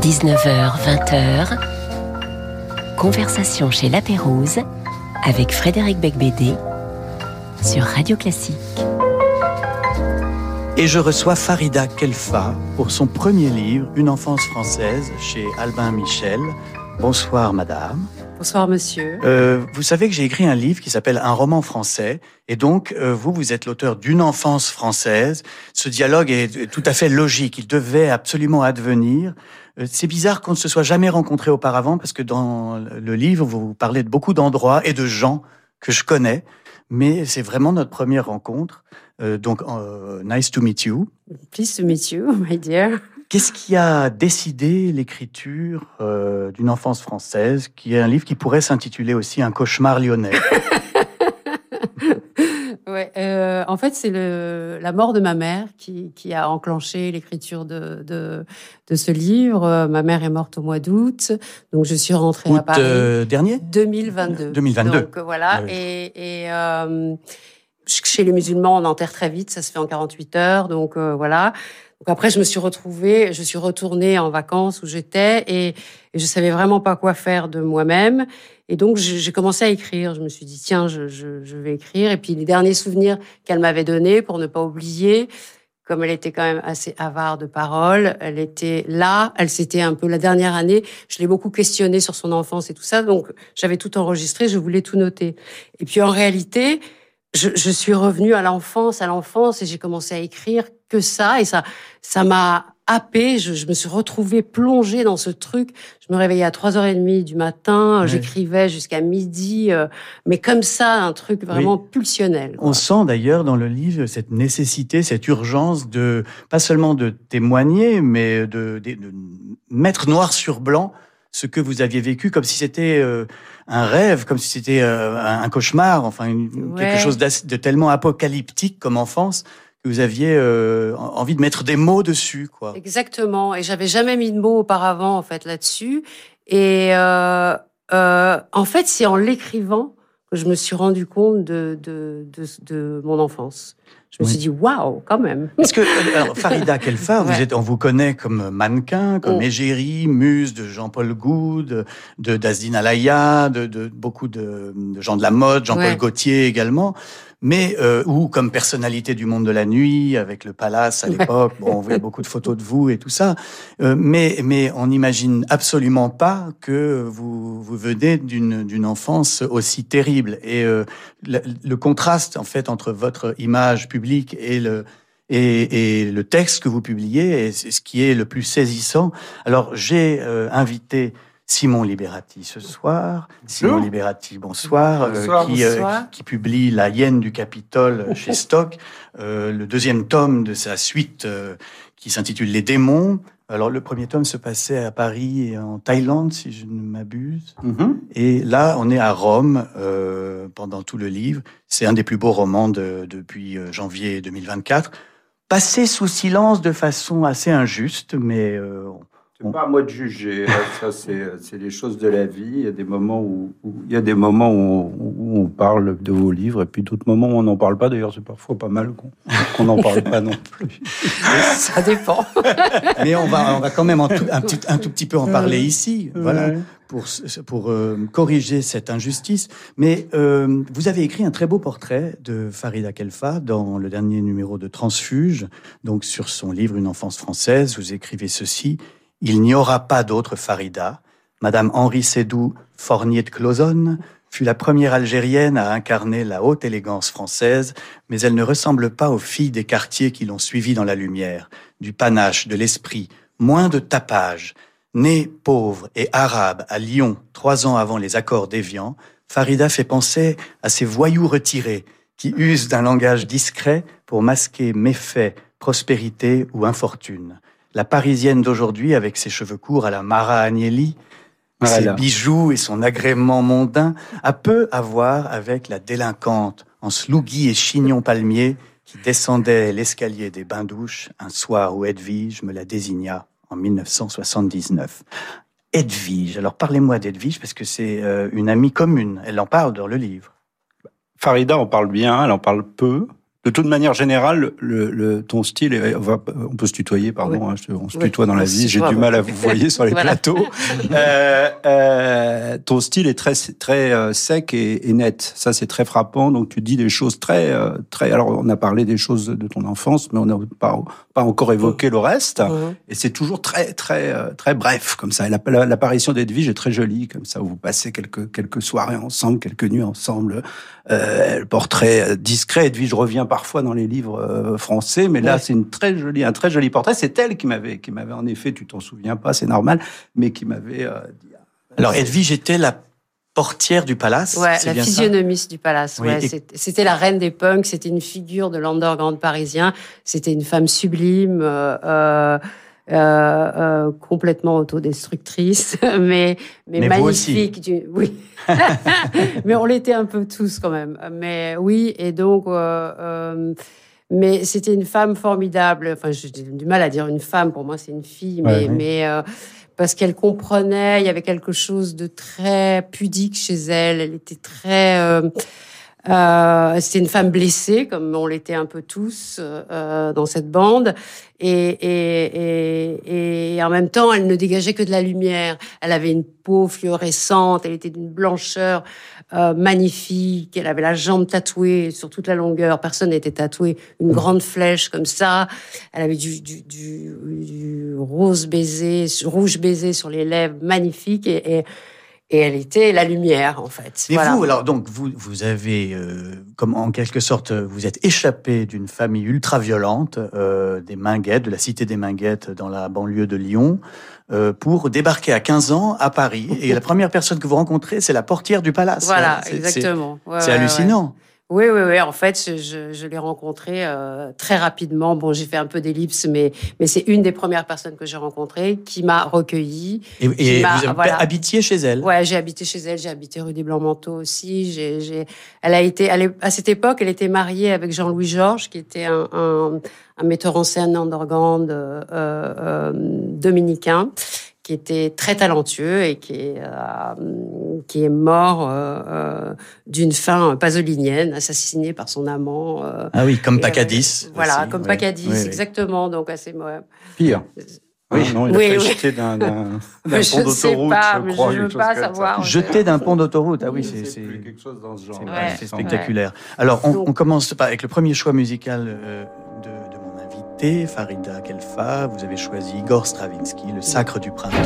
19h, 20h. Conversation chez La Pérouse avec Frédéric Becbédé sur Radio Classique. Et je reçois Farida Kelfa pour son premier livre, Une enfance française, chez Albin Michel. Bonsoir, madame. Bonsoir, monsieur. Euh, vous savez que j'ai écrit un livre qui s'appelle Un roman français. Et donc, euh, vous, vous êtes l'auteur d'une enfance française. Ce dialogue est tout à fait logique. Il devait absolument advenir. Euh, c'est bizarre qu'on ne se soit jamais rencontré auparavant parce que dans le livre, vous parlez de beaucoup d'endroits et de gens que je connais. Mais c'est vraiment notre première rencontre. Euh, donc, euh, nice to meet you. Pleased to meet you, my dear. Qu'est-ce qui a décidé l'écriture euh, d'une enfance française, qui est un livre qui pourrait s'intituler aussi Un cauchemar lyonnais? Ouais, euh, en fait, c'est la mort de ma mère qui, qui a enclenché l'écriture de, de, de, ce livre. Ma mère est morte au mois d'août, donc je suis rentrée à Paris. Euh, dernier? 2022. 2022. Donc voilà, ah et, et euh, chez les musulmans, on enterre très vite, ça se fait en 48 heures, donc euh, voilà. Donc après, je me suis retrouvée, je suis retournée en vacances où j'étais et, et je savais vraiment pas quoi faire de moi-même. Et donc, j'ai commencé à écrire. Je me suis dit, tiens, je, vais écrire. Et puis, les derniers souvenirs qu'elle m'avait donnés, pour ne pas oublier, comme elle était quand même assez avare de paroles, elle était là, elle s'était un peu la dernière année, je l'ai beaucoup questionnée sur son enfance et tout ça, donc j'avais tout enregistré, je voulais tout noter. Et puis en réalité, je, je suis revenue à l'enfance, à l'enfance, et j'ai commencé à écrire que ça, et ça, ça m'a happée. Je, je, me suis retrouvée plongée dans ce truc. Je me réveillais à 3h30 du matin, j'écrivais jusqu'à midi, euh, mais comme ça, un truc vraiment pulsionnel. Quoi. On sent d'ailleurs dans le livre cette nécessité, cette urgence de, pas seulement de témoigner, mais de, de, de mettre noir sur blanc ce que vous aviez vécu comme si c'était euh, un rêve, comme si c'était euh, un cauchemar, enfin une, ouais. quelque chose de tellement apocalyptique comme enfance que vous aviez euh, envie de mettre des mots dessus, quoi. Exactement. Et j'avais jamais mis de mots auparavant, en fait, là-dessus. Et euh, euh, en fait, c'est en l'écrivant que je me suis rendu compte de, de, de, de mon enfance. Je me suis dit, waouh, quand même. Parce que alors, Farida Kelfar, ouais. vous êtes, on vous connaît comme mannequin, comme oh. égérie, muse de Jean-Paul Goude, de d'Azdine Alaya, de, de beaucoup de, de, gens de la mode, Jean-Paul ouais. Gaultier également mais euh, ou comme personnalité du monde de la nuit avec le palace à l'époque. Bon, on voit beaucoup de photos de vous et tout ça, euh, mais mais on n'imagine absolument pas que vous vous venez d'une d'une enfance aussi terrible et euh, le, le, contraste en fait entre votre image publique et le et, et le texte que vous publiez, c'est ce qui est le plus saisissant. Alors j'ai euh, invité Simon Liberati ce soir. Simon bonjour. Liberati, bonsoir, bonsoir, euh, qui, bonsoir. Euh, qui, publie La hyène du Capitole chez Stock, euh, le deuxième tome de sa suite euh, qui s'intitule Les démons. Alors le premier tome se passait à Paris et en Thaïlande, si je ne m'abuse. Mm -hmm. Et là, on est à Rome euh, pendant tout le livre. C'est un des plus beaux romans de, depuis euh, janvier 2024. Passé sous silence de façon assez injuste, mais c'est pas à moi de juger. Ça, c'est les choses de la vie. Il y a des moments où, où il y a des moments où on, où on, parle de vos livres, et puis d'autres moments où on n'en parle pas. D'ailleurs, c'est parfois pas mal qu'on n'en parle pas non plus. Ça dépend. Mais on va, on va quand même un, tout, un, petit, un tout petit peu en parler ici. Voilà. Pour, pour euh, corriger cette injustice. Mais euh, vous avez écrit un très beau portrait de Farida Kelfa dans le dernier numéro de Transfuge, donc sur son livre Une enfance française. Vous écrivez ceci. Il n'y aura pas d'autre Farida. Madame Henri Sédou Fournier de Clozonne fut la première Algérienne à incarner la haute élégance française, mais elle ne ressemble pas aux filles des quartiers qui l'ont suivie dans la lumière, du panache, de l'esprit, moins de tapage. Née pauvre et arabe à Lyon trois ans avant les accords d'Évian, Farida fait penser à ces voyous retirés qui usent d'un langage discret pour masquer méfaits, prospérité ou infortune la parisienne d'aujourd'hui avec ses cheveux courts à la Mara Agnelli, voilà. ses bijoux et son agrément mondain, a peu à voir avec la délinquante en slougui et chignon palmier qui descendait l'escalier des bains-douches un soir où Edwige me la désigna en 1979. Edwige, alors parlez-moi d'Edwige parce que c'est euh, une amie commune, elle en parle dans le livre. Farida en parle bien, elle en parle peu, de toute manière générale, le, le ton style, est, on, va, on peut se tutoyer, pardon, hein, on se tutoie dans la vie, j'ai du mal à vous voyer sur les plateaux. Euh, euh, ton style est très très euh, sec et, et, net, ça c'est très frappant. Donc tu dis des choses très euh, très. Alors on a parlé des choses de ton enfance, mais on n'a pas pas encore évoqué le reste. Et c'est toujours très très très bref comme ça. L'apparition d'Edwige est très jolie comme ça. Où vous passez quelques quelques soirées ensemble, quelques nuits ensemble. le portrait discret, Edwige revient parfois dans les livres euh, français, mais là, c'est une très jolie, un très joli portrait. C'est elle qui m'avait, qui m'avait en effet, tu t'en souviens pas, c'est normal, mais qui m'avait euh, dit. Alors, Edwige était la portière du palace. Ouais, la physionomiste du palace. ouais, C'était la reine des punks. C'était une figure de l'underground parisien. C'était une femme sublime. Euh, euh, euh, complètement autodestructrice, mais mais, magnifique. Du, oui, mais on l'était un peu tous quand même. Mais oui, et donc. Euh, euh mais c'était une femme formidable. Enfin, j'ai du mal à dire une femme. Pour moi, c'est une fille, mais, mais euh, parce qu'elle comprenait. Il y avait quelque chose de très pudique chez elle. Elle était très euh, c'était une femme blessée, comme on l'était un peu tous euh, dans cette bande, et, et, et, et, en même temps, elle ne dégageait que de la lumière. Elle avait une peau fluorescente, elle était d'une blancheur euh, magnifique, elle avait la jambe tatouée sur toute la longueur, personne n'était tatoué, une grande flèche comme ça. Elle avait du, du, du, du rose baiser, rouge baiser sur les lèvres, magnifique, et, et elle était la lumière en fait. Et vous, alors donc vous vous avez euh, comme en quelque sorte vous êtes échappé d'une famille ultra violente euh, des Minguettes, de la cité des Minguettes dans la banlieue de Lyon. Euh, pour débarquer à 15 ans à Paris. Et la première personne que vous rencontrez, c'est la portière du palace. Voilà, exactement. c'est hallucinant. Oui, oui, oui. En fait, je, je l'ai rencontré euh, très rapidement. Bon, j'ai fait un peu d'ellipse, mais mais c'est une des premières personnes que j'ai rencontrées qui m'a recueilli. Et, et vous avez habité chez elle? Ouais, j'ai habité chez elle. J'ai habité rue des Blancs-Manteaux aussi. J'ai, j'ai, elle a été, elle à cette époque, elle était mariée avec Jean-Louis Georges, qui était un, un, un metteur en scène underground euh, euh, dominicain qui était très talentueux et qui est, euh, qui est mort euh, euh, d'une fin pasolinienne, assassiné par son amant. ah oui, comme Pacadis. voilà, comme Pacadis, exactement. Donc assez pire. Oui, non, il a jeter d'un pont d'autoroute, je crois. Je ne veux pas savoir. Jeter d'un pont d'autoroute, ah oui, c'est quelque chose dans ce genre. C'est spectaculaire. Alors, on, on, commence avec le premier choix musical Farida Kelfa, vous avez choisi Igor Stravinsky, Le Sacre du Printemps.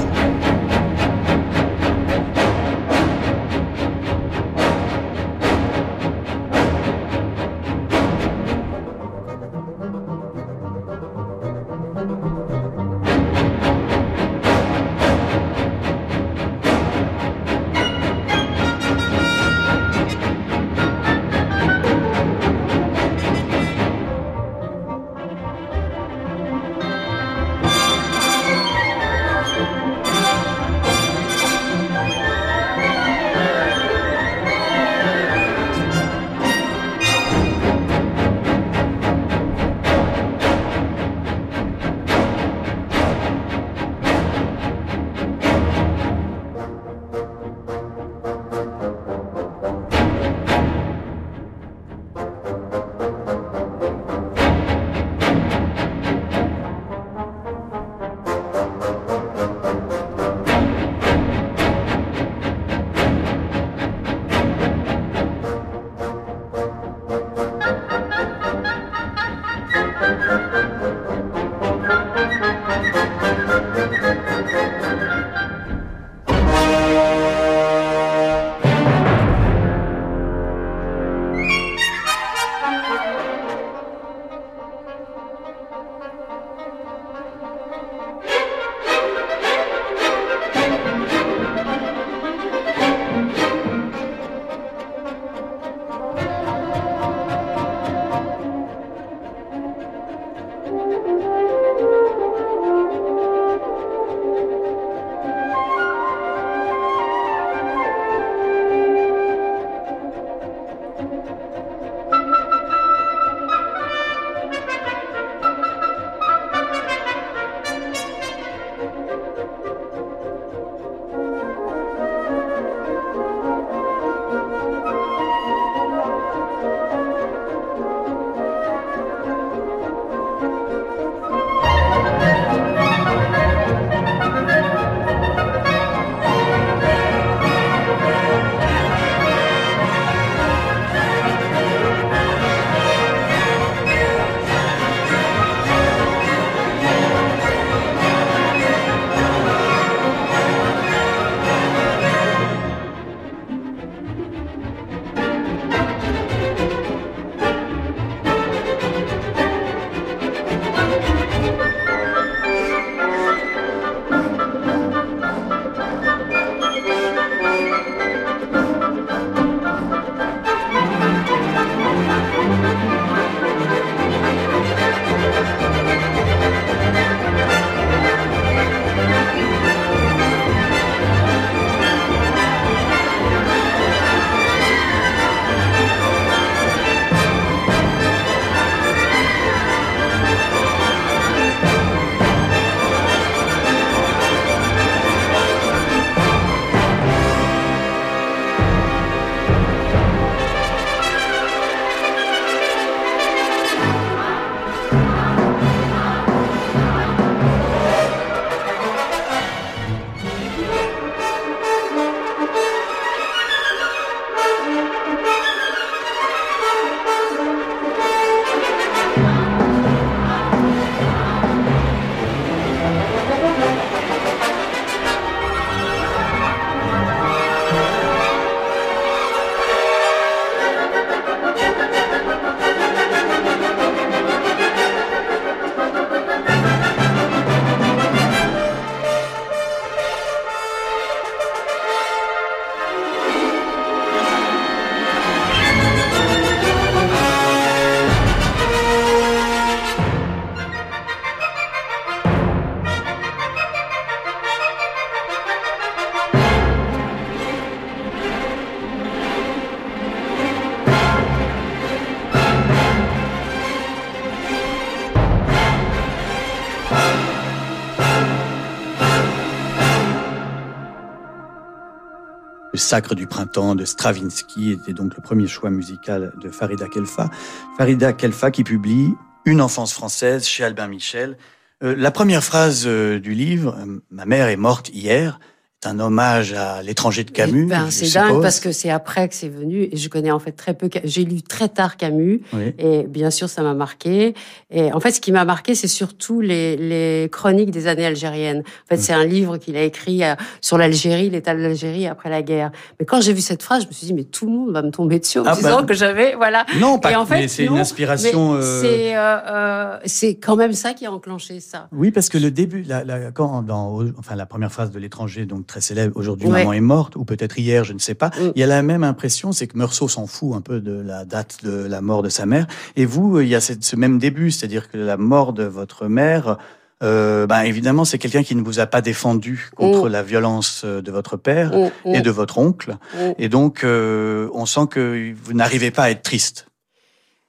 Sacre du printemps de Stravinsky était donc le premier choix musical de Farida Kelfa. Farida Kelfa qui publie Une enfance française chez Albin Michel. Euh, la première phrase euh, du livre, euh, Ma mère est morte hier, un hommage à l'étranger de Camus. Ben, c'est dingue parce que c'est après que c'est venu et je connais en fait très peu. J'ai lu très tard Camus et bien sûr ça m'a marqué. Et en fait, ce qui m'a marqué, c'est surtout les, les, chroniques des années algériennes. En fait, mm. c'est un livre qu'il a écrit euh, sur l'Algérie, l'état de l'Algérie après la guerre. Mais quand j'ai vu cette phrase, je me suis dit mais tout le monde va me tomber dessus en ah disant ben. que j'avais voilà. Non, pas. en fait, mais c'est une inspiration. Euh... C'est euh, c'est quand même ça qui a enclenché ça. Oui, parce que le début, la, la, quand dans enfin la première phrase de l'étranger, donc très célèbre. Aujourd'hui, maman est morte, ou peut-être hier, je ne sais pas. Mm. Il y a la même impression, c'est que Meursault s'en fout un peu de la date de la mort de sa mère. Et vous, il y a ce même début, c'est-à-dire que la mort de votre mère. Euh, ben évidemment, c'est quelqu'un qui ne vous a pas défendu contre mm. la violence de votre père mm, et de votre oncle. Et donc, euh, on sent que vous n'arrivez pas à être triste.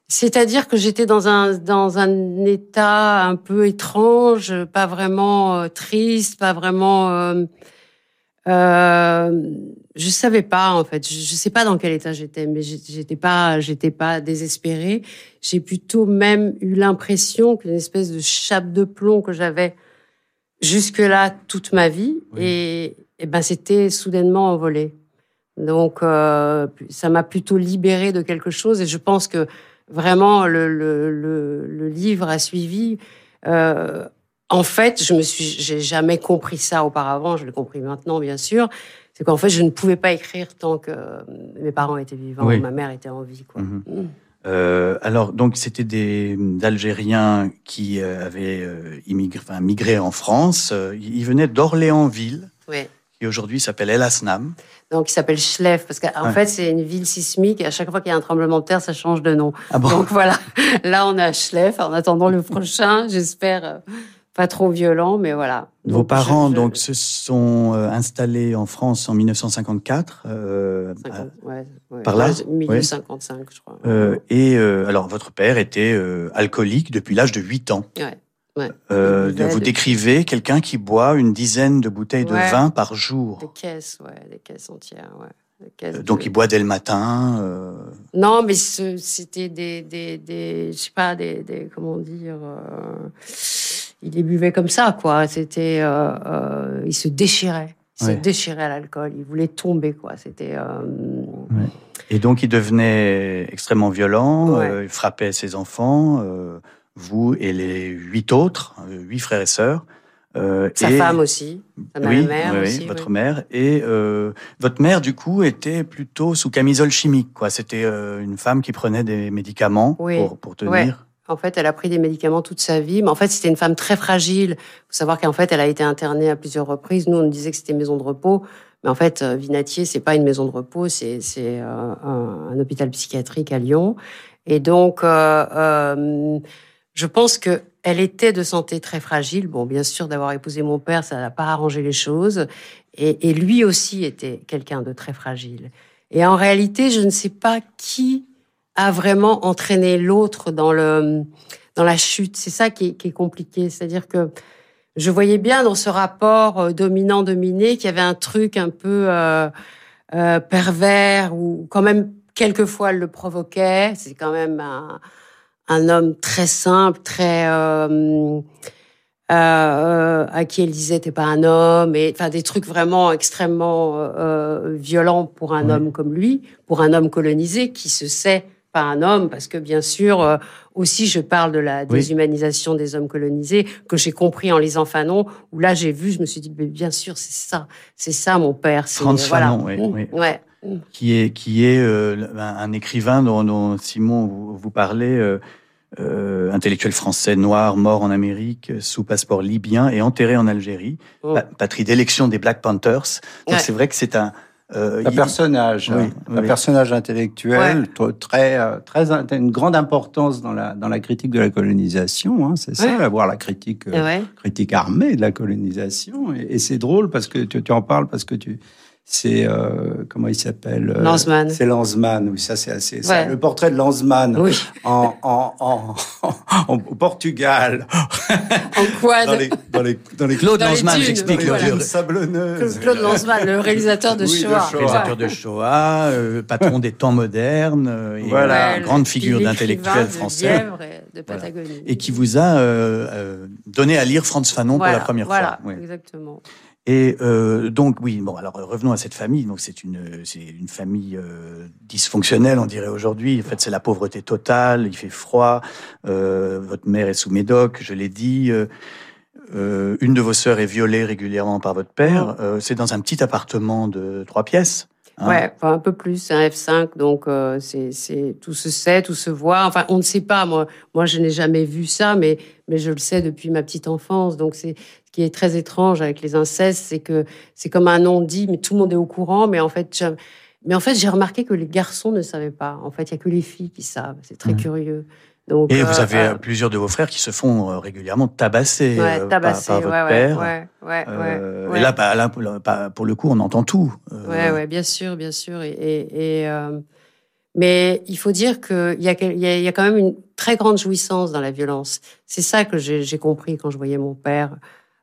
C'est-à-dire que j'étais dans un dans un état un peu étrange, pas vraiment euh, triste, pas vraiment. Euh, euh, je savais pas en fait. Je, je sais pas dans quel état j'étais, mais j'étais pas, j'étais pas désespérée. J'ai plutôt même eu l'impression qu'une espèce de chape de plomb que j'avais jusque là toute ma vie, et, et ben c'était soudainement envolé. Donc euh, ça m'a plutôt libérée de quelque chose, et je pense que vraiment le, le, le, le livre a suivi. Euh, en fait, je me suis, j'ai jamais compris ça auparavant. Je l'ai compris maintenant, bien sûr. C'est qu'en fait, je ne pouvais pas écrire tant que mes parents étaient vivants, ma mère était en vie. Quoi. Mhm. Mm. Euh, alors, donc, c'était des Algériens qui euh, avaient euh, immigré, enfin, migré en France. Ils venaient d'Orléansville, oui. qui aujourd'hui s'appelle El Asnam. Donc, il s'appelle Schleff, parce qu'en fait, c'est une ville sismique, et à chaque fois qu'il y a un tremblement de terre, ça change de nom. Ah bon donc, voilà. Là, on a Schleff. En attendant le prochain, j'espère pas trop violent, mais voilà. Vos parents donc se sont euh, installés en France en 1954. Euh, ouais, ouais, par là, 1955, je crois. Euh, et euh, alors votre père était euh, alcoolique depuis l'âge de 8 ans. Ouais. Euh, vous décrivez quelqu'un qui boit une dizaine de bouteilles de vin par jour. Des caisses, ouais, des caisses entières, ouais. Donc il boit dès le matin. Euh... Non, mais c'était des, des, des, je sais pas, des, des comment dire. Euh il les buvait comme ça, quoi. C'était, euh, euh, il se déchirait, il se déchirait à l'alcool. Il voulait tomber, quoi. C'était. Euh, et donc, il devenait extrêmement violent. il frappait ses enfants, vous et les huit autres, huit frères et sœurs. Sa femme aussi, sa oui, mère oui, aussi, votre mère. Et votre mère, du coup, était plutôt sous camisole chimique. Quoi. C'était une femme qui prenait des médicaments pour, pour tenir. En fait, elle a pris des médicaments toute sa vie, mais en fait, c'était une femme très fragile. Il faut savoir qu'en fait, elle a été internée à plusieurs reprises. Nous, on disait que c'était maison de repos, mais en fait, euh, Vinatier, c'est pas une maison de repos, c'est euh, un, hôpital psychiatrique à Lyon. Et donc, euh, je pense que elle était de santé très fragile. Bon, bien sûr, d'avoir épousé mon père, ça n'a pas arrangé les choses. Et lui aussi était quelqu'un de très fragile. Et en réalité, je ne sais pas qui a vraiment entraîné l'autre dans le dans la chute. C'est ça qui est, qui est compliqué. C'est-à-dire que je voyais bien dans ce rapport euh, dominant-dominé qu'il y avait un truc un peu euh, euh, pervers ou quand même quelquefois elle le provoquait. C'est quand même un, un, homme très simple, très euh, euh, à qui elle disait t'es pas un homme et enfin des trucs vraiment extrêmement euh, violents pour un homme comme lui, pour un homme colonisé qui se sait un homme, parce que bien sûr, euh, aussi je parle de la déshumanisation des hommes colonisés, que j'ai compris en lisant Fanon, où là j'ai vu, je me suis dit, mais bien sûr, c'est ça, c'est ça mon père. Franz Fanon, oui. Mmh, ouais. Qui est, qui est euh, un écrivain dont, Simon vous, vous parlez, euh, euh, intellectuel français noir, mort en Amérique, sous passeport libyen et enterré en Algérie, mmh. patrie d'élection des Black Panthers. Donc c'est vrai que c'est un, euh, un personnage, un personnage intellectuel très, euh, très, une grande importance dans la dans la critique de la colonisation. Hein, c'est ça, avoir la critique euh, critique armée de la colonisation. Et, et c'est drôle parce que tu, tu, en parles parce que tu c'est euh, comment il s'appelle euh, Lanzmann. C'est Lanzmann, oui, ça c'est assez. ça, le portrait de Lanzmann oui. en, en, en, en, au Portugal. en quad. Dans les, dans les, dans les Claude Lanzmann, j'explique le voilà. sablonneuse. Claude Lanzmann, le réalisateur de oui, Shoah. De Shoah. Réalisateur de Shoah, euh, patron des temps modernes, euh, et voilà. une grande figure d'intellectuel français. De Patagonie. Voilà. Et qui vous a euh, donné à lire Frantz Fanon voilà, pour la première voilà, fois. Oui. Exactement. Et euh, donc oui, bon alors revenons à cette famille. Donc c'est une c'est une famille euh, dysfonctionnelle, on dirait aujourd'hui. En fait, c'est la pauvreté totale. Il fait froid. Euh, votre mère est sous médoc, je l'ai dit. Euh, une de vos sœurs est violée régulièrement par votre père. Euh, c'est dans un petit appartement de trois pièces. Hein? Ouais, enfin un peu plus, c'est un F5, donc euh, c'est c'est tout se sait, tout se voit. Enfin, on ne sait pas. Moi, moi, je n'ai jamais vu ça, mais mais je le sais depuis ma petite enfance. Donc c'est ce qui est très étrange avec les incestes, c'est que c'est comme un nom dit, mais tout le monde est au courant. Mais en fait, mais en fait, j'ai remarqué que les garçons ne savaient pas. En fait, il y a que les filles qui savent. C'est très mmh. curieux. Donc, et vous avez euh, plusieurs de vos frères qui se font euh, régulièrement tabasser, ouais, euh, tabasser par, par, votre ouais, père. Euh, et là, bah, là, pour le coup, on entend tout. Ouais, bien sûr, bien sûr. Et, et, et mais il faut dire qu'il y, a, y quand même une très grande jouissance dans la violence. C'est ça que j'ai compris quand je voyais mon père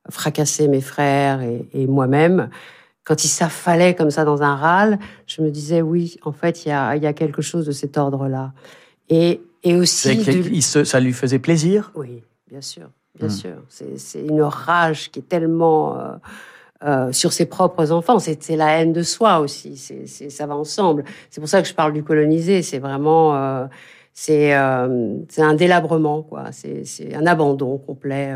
fracasser mes frères et, et moi-même. Quand il s'affalait comme ça dans un râle, je me disais oui, en fait, il y a, il y a quelque chose de cet ordre-là. Et et aussi, de... se, ça lui faisait plaisir. Oui, bien sûr, bien mmh. sûr. C'est une rage qui est tellement euh, euh, sur ses propres enfants. C'est la haine de soi aussi. C'est ça va ensemble. C'est pour ça que je parle du colonisé. C'est vraiment euh, c'est euh, un délabrement quoi. C'est un abandon complet.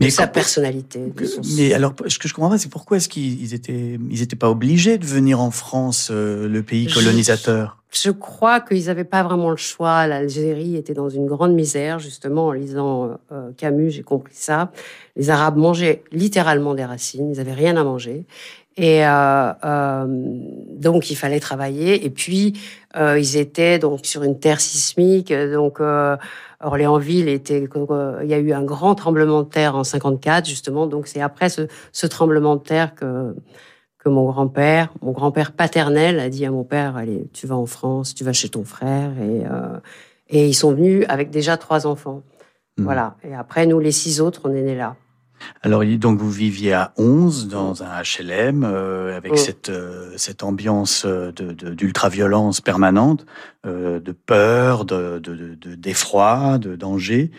De mais sa quand, personnalité. De son... Mais alors, ce que je comprends pas, c'est pourquoi est-ce qu'ils étaient, ils étaient pas obligés de venir en France, le pays colonisateur? je, je crois qu'ils n'avaient pas vraiment le choix. L'Algérie était dans une grande misère, justement, en lisant euh, Camus, j'ai compris ça. Les Arabes mangeaient littéralement des racines, ils n'avaient rien à manger. Et euh, euh, donc il fallait travailler. Et puis euh, ils étaient donc sur une terre sismique. Donc Orléansville était. Il y a eu un grand tremblement de terre en 54 justement. Donc c'est après ce, ce, tremblement de terre que que mon grand-père, mon grand-père paternel, a dit à mon père allez, tu vas en France, tu vas chez ton frère. Et et ils sont venus avec déjà trois enfants. Mmh. Voilà. Et après nous les six autres, on est nés là. Alors, donc, vous viviez à 11 dans un HLM euh, avec oh. cette, euh, cette ambiance d'ultra-violence de, permanente, euh, de peur, d'effroi, de, de, de, danger.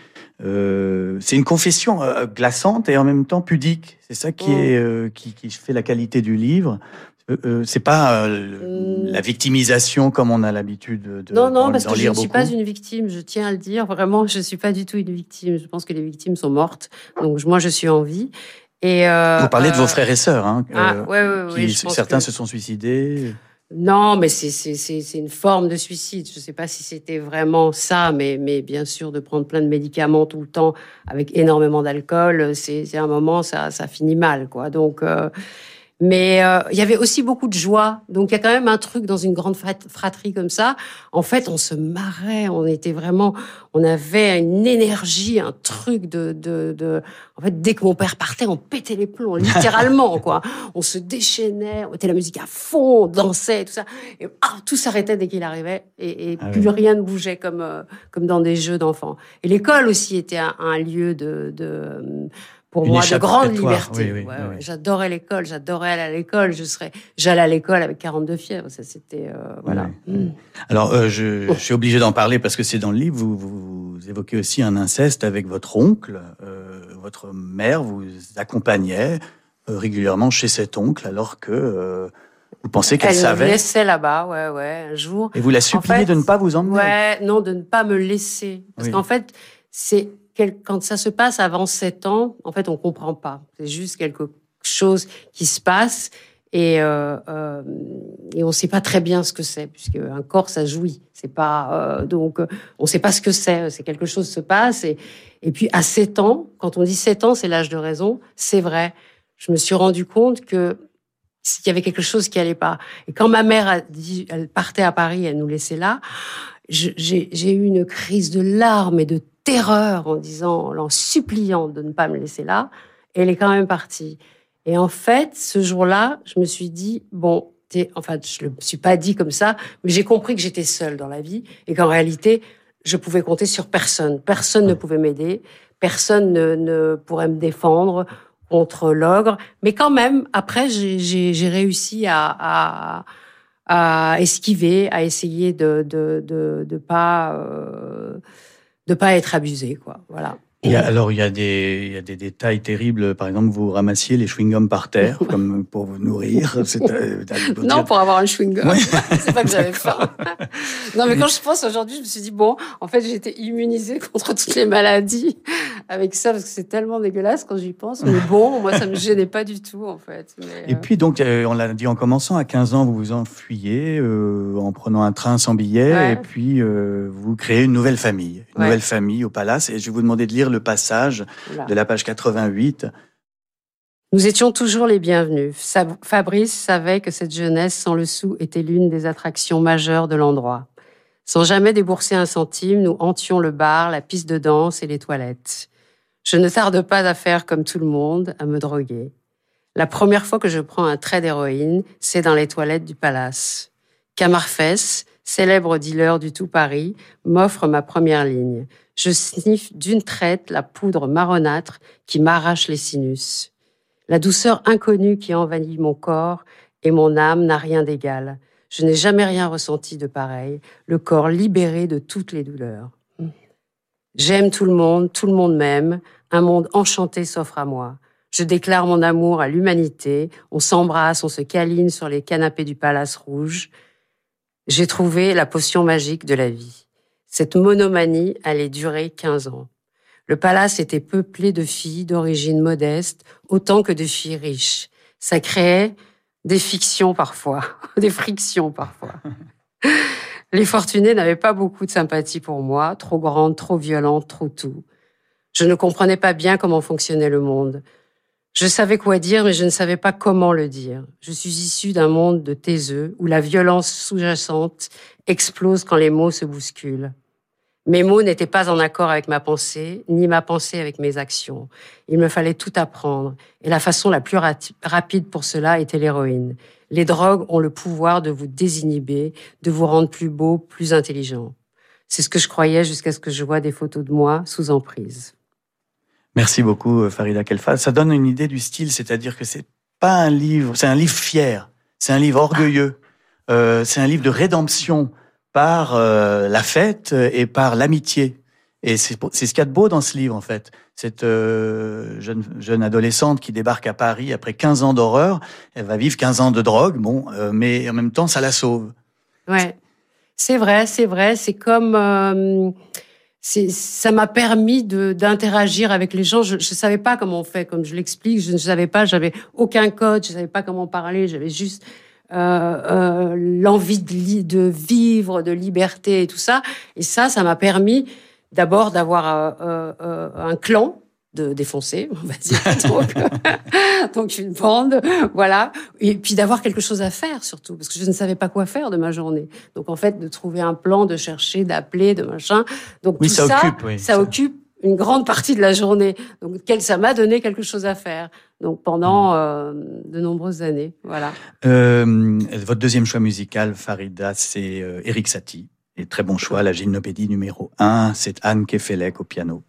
Euh, c'est une confession glaçante et en même temps pudique. C'est ça qui, oh. est, qui, qui, fait la qualité du livre. Euh, c'est pas euh, la victimisation comme on a l'habitude de non non parce que je ne suis pas une victime je tiens à le dire. Vraiment je suis pas du tout une victime. Je pense que les victimes sont mortes. Donc moi je suis en vie. Et euh, vous parlez de vos frères et sœurs hein, ah, ouais, ouais, qui, oui, certains que... se sont suicidés. Non, mais c'est une forme de suicide. Je ne sais pas si c'était vraiment ça, mais, mais bien sûr, de prendre plein de médicaments tout le temps avec énormément d'alcool, c'est un moment, ça, ça finit mal, quoi. Donc, euh, mais euh, il y avait aussi beaucoup de joie. Donc il y a quand même un truc dans une grande fratrie comme ça. En fait, on se marrait, on était vraiment, on avait une énergie, un truc de, de, de... en fait, dès que mon père partait, on pétait les plombs, littéralement quoi. On se déchaînait, on mettait la musique à fond, on dansait, tout ça. Et ah, tout s'arrêtait dès qu'il arrivait, et, et ah plus oui. rien ne bougeait comme euh, comme dans des jeux d'enfants. Et l'école aussi était un, un lieu de, de pour Une moi de grande liberté. Oui, oui, ouais, oui, ouais. J'adorais l'école, j'adorais aller à l'école. Je serais, j'allais à l'école avec 42 fièvres. Ça, c'était euh, voilà. Mmh. Alors, euh, je, je, suis obligé d'en parler parce que c'est dans le livre. Vous, évoquez aussi un inceste avec votre oncle. Euh, votre mère vous accompagnait régulièrement chez cet oncle, alors que vous pensez qu'elle savait. Elle me laissait là-bas, ouais, ouais, un jour. Et vous la suppliez en fait, de ne pas vous emmener. Ouais, non, de ne pas me laisser, parce qu'en fait, c'est quand ça se passe avant 7 ans, en fait, on comprend pas. C'est juste quelque chose qui se passe et, euh, euh, et on sait pas très bien ce que c'est, puisque un corps, ça jouit. C'est pas euh, donc on sait pas ce que c'est. C'est quelque chose se passe et et puis à 7 ans, quand on dit 7 ans, c'est l'âge de raison. C'est vrai. Je me suis rendu compte que s'il y avait quelque chose qui allait pas. Et quand ma mère a dit, elle partait à Paris, elle nous laissait là, j'ai eu une crise de larmes et de terreur en disant, en suppliant de ne pas me laisser là. Et elle est quand même partie. Et en fait, ce jour-là, je me suis dit, bon, enfin, je ne me suis pas dit comme ça, mais j'ai compris que j'étais seule dans la vie et qu'en réalité, je pouvais compter sur personne. Personne ne pouvait m'aider, personne ne, ne, pourrait me défendre contre l'ogre. Mais quand même, après, j'ai réussi à, à, à, esquiver, à essayer de de, de, de pas euh, de pas être abusé, quoi. Voilà alors, il y, a des, il y a des détails terribles. Par exemple, vous ramassiez les chewing-gums par terre, comme pour vous nourrir. Euh, non, pour avoir un chewing-gum. C'est pas que j'avais faim. non, mais quand je pense aujourd'hui, je me suis dit, bon, en fait, été immunisée contre toutes les maladies avec ça, parce que c'est tellement dégueulasse quand j'y pense. Mais bon, moi, ça me gênait pas du tout, en fait. Et puis, donc, euh, on l'a dit en commençant, à 15 ans, vous vous enfuyez euh, en prenant un train sans billet, et puis vous créez une nouvelle famille. Une nouvelle famille au Palace. Et je vais vous demander de lire le passage de la page 88. Nous étions toujours les bienvenus. Fabrice savait que cette jeunesse sans le sou était l'une des attractions majeures de l'endroit. Sans jamais débourser un centime, nous hantions le bar, la piste de danse et les toilettes. Je ne tarde pas à faire comme tout le monde, à me droguer. La première fois que je prends un trait d'héroïne, c'est dans les toilettes du palace. Camarfès, célèbre dealer du tout Paris, m'offre ma première ligne. Je sniffe d'une traite la poudre marronâtre qui m'arrache les sinus. La douceur inconnue qui envahit mon corps et mon âme n'a rien d'égal. Je n'ai jamais rien ressenti de pareil, le corps libéré de toutes les douleurs. J'aime tout le monde, tout le monde m'aime, un monde enchanté s'offre à moi. Je déclare mon amour à l'humanité, on s'embrasse, on se câline sur les canapés du Palace Rouge. J'ai trouvé la potion magique de la vie. Cette monomanie allait durer 15 ans. Le palace était peuplé de filles d'origine modeste, autant que de filles riches. Ça créait des fictions parfois, des frictions parfois. Les fortunés n'avaient pas beaucoup de sympathie pour moi, trop grande, trop violente, trop tout. Je ne comprenais pas bien comment fonctionnait le monde. Je savais quoi dire, mais je ne savais pas comment le dire. Je suis issue d'un monde de taiseux où la violence sous-jacente explose quand les mots se bousculent. Mes mots n'étaient pas en accord avec ma pensée, ni ma pensée avec mes actions. Il me fallait tout apprendre, et la façon la plus rapide pour cela était l'héroïne. Les drogues ont le pouvoir de vous désinhiber, de vous rendre plus beau, plus intelligent. C'est ce que je croyais jusqu'à ce que je vois des photos de moi sous emprise. Merci beaucoup, euh, Farida Kelfa. Ça donne une idée du style, c'est-à-dire que c'est pas un livre, c'est un livre fier, c'est un livre orgueilleux, euh, c'est un livre de rédemption par euh, la fête et par l'amitié. Et c'est ce qu'il y a de beau dans ce livre, en fait. Cette euh, jeune, jeune adolescente qui débarque à Paris après 15 ans d'horreur, elle va vivre 15 ans de drogue, bon, mais en même temps, ça la sauve. Ouais, c'est vrai, c'est vrai. C'est comme ça m'a permis d'interagir avec les gens. Je ne savais pas comment on fait, comme je l'explique. Je ne savais pas, j'avais aucun code, je savais pas comment parler. J'avais juste euh, euh, l'envie de, de, vivre, de liberté et tout ça. Et ça, ça m'a permis d'abord d'avoir euh, euh un clan de défoncer, on va dire. Donc, donc, une bande, voilà. Et puis d'avoir quelque chose à faire surtout, parce que je ne savais pas quoi faire de ma journée. Donc en fait, de trouver un plan, de chercher, d'appeler, de machin. Donc oui, tout ça, ça, occupe, oui, ça, occupe une grande partie de la journée. Donc ça m'a donné quelque chose à faire. Donc pendant mm. euh, de nombreuses années, voilà. Euh, votre deuxième choix musical, Farida, c'est euh, Eric Satie. Et très bon choix, la gymnopédie numéro 1, c'est Anne Kefelec au piano.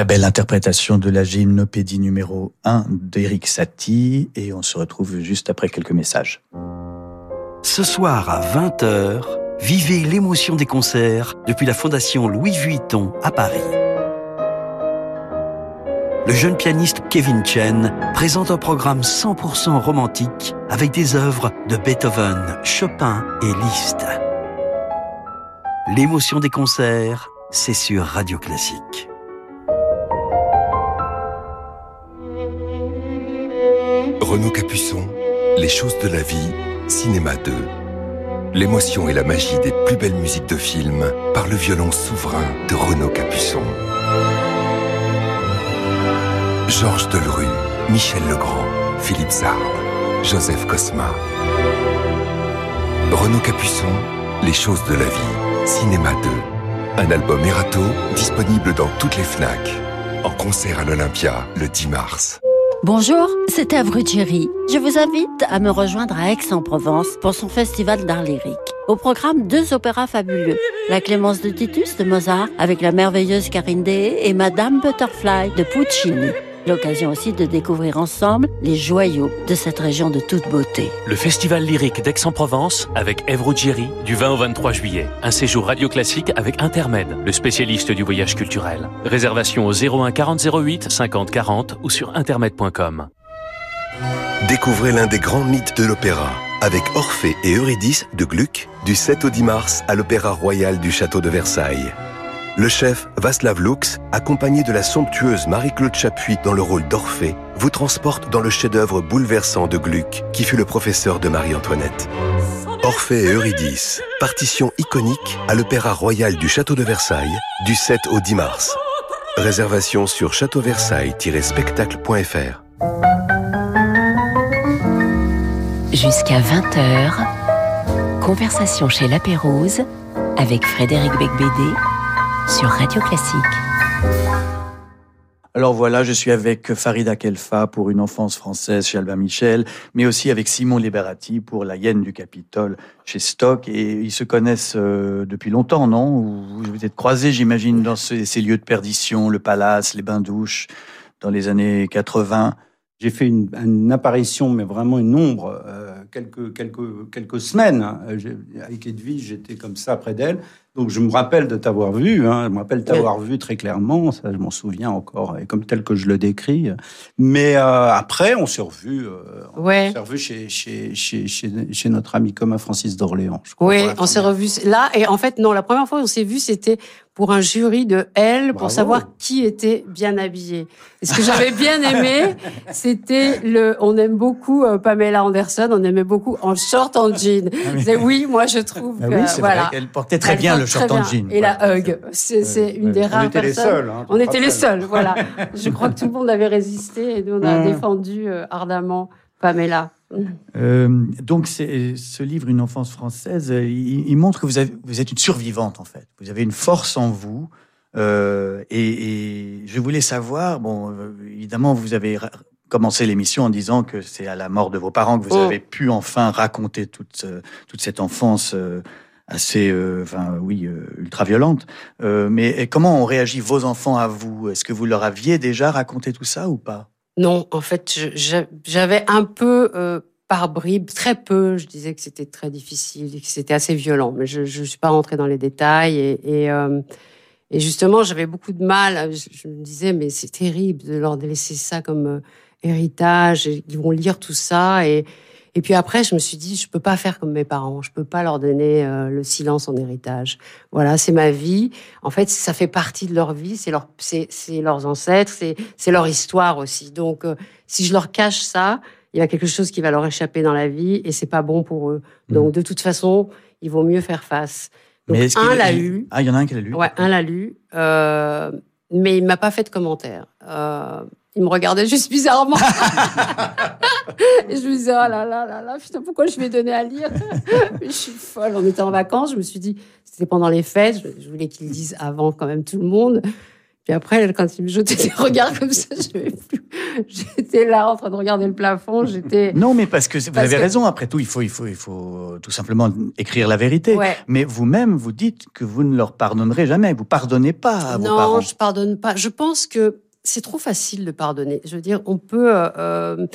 Très belle interprétation de la gymnopédie numéro 1 d'Eric Satie et on se retrouve juste après quelques messages. Ce soir à 20h, vivez l'émotion des concerts depuis la Fondation Louis Vuitton à Paris. Le jeune pianiste Kevin Chen présente un programme 100% romantique avec des œuvres de Beethoven, Chopin et Liszt. L'émotion des concerts, c'est sur Radio Classique. Renaud Capuçon, Les choses de la vie, Cinéma 2. L'émotion et la magie des plus belles musiques de film par le violon souverain de Renaud Capuçon. Georges Delru, Michel Legrand, Philippe Sard, Joseph Cosma. Renaud Capuçon, Les choses de la vie, Cinéma 2. Un album Erato disponible dans toutes les FNAC. En concert à l'Olympia le 10 mars. Bonjour, c'est Avruccieri. Je vous invite à me rejoindre à Aix-en-Provence pour son festival d'art lyrique. Au programme, deux opéras fabuleux. La Clémence de Titus de Mozart avec la merveilleuse Karine Deshaies et Madame Butterfly de Puccini. L'occasion aussi de découvrir ensemble les joyaux de cette région de toute beauté. Le Festival lyrique d'Aix-en-Provence avec Ève du 20 au 23 juillet. Un séjour radio classique avec Intermed, le spécialiste du voyage culturel. Réservation au 01 40 08 50 40 ou sur intermed.com. Découvrez l'un des grands mythes de l'opéra avec Orphée et Eurydice de Gluck du 7 au 10 mars à l'Opéra Royal du Château de Versailles. Le chef Václav Lux, accompagné de la somptueuse Marie-Claude Chapuis dans le rôle d'Orphée, vous transporte dans le chef-d'œuvre bouleversant de Gluck, qui fut le professeur de Marie-Antoinette. Orphée et Eurydice, partition iconique à l'Opéra Royal du Château de Versailles, du 7 au 10 mars. Réservation sur châteauversailles-spectacle.fr. Jusqu'à 20h, conversation chez La Pérouse avec Frédéric Becbédé sur Radio Classique. Alors voilà, je suis avec Farida Kelfa pour Une enfance française chez Albin Michel, mais aussi avec Simon Liberati pour La Hyène du Capitole chez Stock. Et ils se connaissent euh, depuis longtemps, non? Vous vous êtes croisés, j'imagine, dans ces, ces, lieux de perdition, le palace, les bains-douches, dans les années 80. J'ai fait une, une, apparition, mais vraiment une ombre, euh, quelques, quelques, quelques semaines. Hein. Avec Edwige, j'étais comme ça près d'elle. Donc je me rappelle de t'avoir vu, hein, je me rappelle t'avoir vu très clairement, ça je m'en souviens encore, et comme tel que je le décris. Mais euh, après, on s'est revu, euh, ouais. on revu chez, chez, chez, chez, chez notre ami commun Francis d'Orléans. Oui, on s'est revu là, et en fait non, la première fois qu'on s'est vu, c'était pour un jury de Elle pour savoir qui était bien habillé. Et ce que j'avais bien aimé, c'était le. On aime beaucoup euh, Pamela Anderson, on aimait beaucoup en short en jean. Ah oui. oui. moi je trouve. Ah oui, c'est voilà. vrai qu'elle portait très bien le short en jean. Et la hug, c'est une des on rares était personnes. Les seuls, hein, on était les seuls, voilà. Je crois que tout le monde avait résisté et nous on a Mmh. défendu euh, ardemment Pamela. Euh, donc, ce livre, Une enfance française, il, il montre que vous, avez, vous, êtes une survivante, en fait. Vous avez une force en vous. Euh, et, et, je voulais savoir, bon, euh, évidemment, vous avez commencé l'émission en disant que c'est à la mort de vos parents que vous Oh. avez pu enfin raconter toute, euh, toute cette enfance euh, assez, euh, enfin, oui, euh, ultra violente. Euh, mais comment ont réagi vos enfants à vous? Est-ce que vous leur aviez déjà raconté tout ça ou pas? Non, en fait, j'avais un peu euh, par bribes, très peu. Je disais que c'était très difficile, que c'était assez violent, mais je ne suis pas rentrée dans les détails. Et, justement, j'avais beaucoup de mal. Je, me disais, mais c'est terrible de leur laisser ça comme héritage. Ils vont lire tout ça. Et, et puis après, je me suis dit, je peux pas faire comme mes parents. Je peux pas leur donner euh, le silence en héritage. Voilà, c'est ma vie. En fait, ça fait partie de leur vie. C'est leur, c'est, c'est leurs ancêtres. C'est, c'est leur histoire aussi. Donc, euh, si je leur cache ça, il y a quelque chose qui va leur échapper dans la vie et c'est pas bon pour eux. Donc, de toute façon, il vaut mieux faire face. Donc, Mais un l'a lu. Ah, il y en a un qui l'a lu Ouais, un l'a lu, euh, mais il m'a pas fait de commentaire. Euh, il me regardait juste bizarrement. Et je me disais, oh là là là là, putain, pourquoi je vais donner à lire Je suis folle. On était en vacances, je me suis dit, c'était pendant les fêtes, je, voulais qu'il le dise avant quand même tout le monde. Puis après, quand il me jetait des regards comme ça, je plus j'étais là en train de regarder le plafond. J'étais. Non, mais parce que vous avez raison. Après tout, il faut, il faut, il faut tout simplement écrire la vérité. Mais vous-même, vous dites que vous ne leur pardonnerez jamais. Vous pardonnez pas à vos parents. Non, je pardonne pas. Je pense que c'est trop facile de pardonner. Je veux dire, on peut. Euh,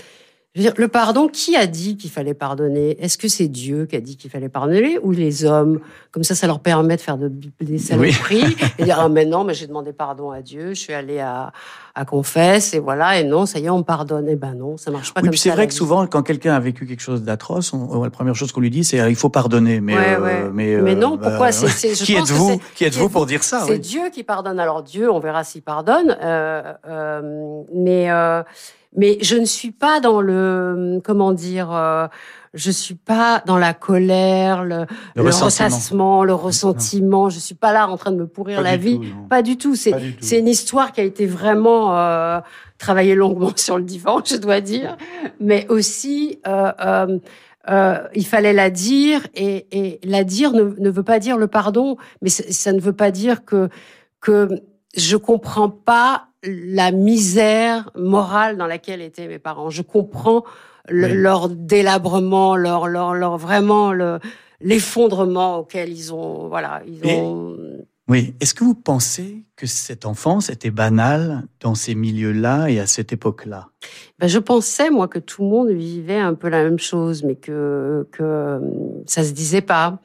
euh le pardon, qui a dit qu'il fallait pardonner? Est-ce que c'est Dieu qui a dit qu'il fallait pardonner ou les hommes? Comme ça, ça leur permet de faire de, des saloperies et dire ah mais non, mais j'ai demandé pardon à Dieu, je suis allé à, à confesse et voilà et non, ça y est, on pardonne. Eh ben non, ça marche pas oui, comme C'est vrai que souvent, quand quelqu'un a vécu quelque chose d'atroce, la première chose qu'on lui dit, c'est il faut pardonner. Mais euh, mais, mais non, bah, pourquoi c'est, Qui êtes-vous Qui êtes-vous pour dire ça C'est Dieu qui pardonne. Alors Dieu, on verra s'il pardonne. Euh, euh, mais euh, mais je ne suis pas dans le comment dire. Euh, je suis pas dans la colère, le, le, ressassement, le ressentiment. Je suis pas là en train de me pourrir la vie. pas du tout. C'est c'est une histoire qui a été vraiment euh, travaillée longuement sur le divan, je dois dire, mais aussi. Euh, euh, euh, il fallait la dire et, et la dire ne, ne, veut pas dire le pardon, mais ça ne veut pas dire que que je comprends pas la misère morale dans laquelle étaient mes parents. Je comprends leur délabrement, leur, leur, leur vraiment l'effondrement auquel ils ont, voilà, ils ont. oui. Est-ce que vous pensez que cette enfance était banale dans ces milieux-là et à cette époque-là? Ben, je pensais moi que tout le monde vivait un peu la même chose, mais que que ça se disait pas.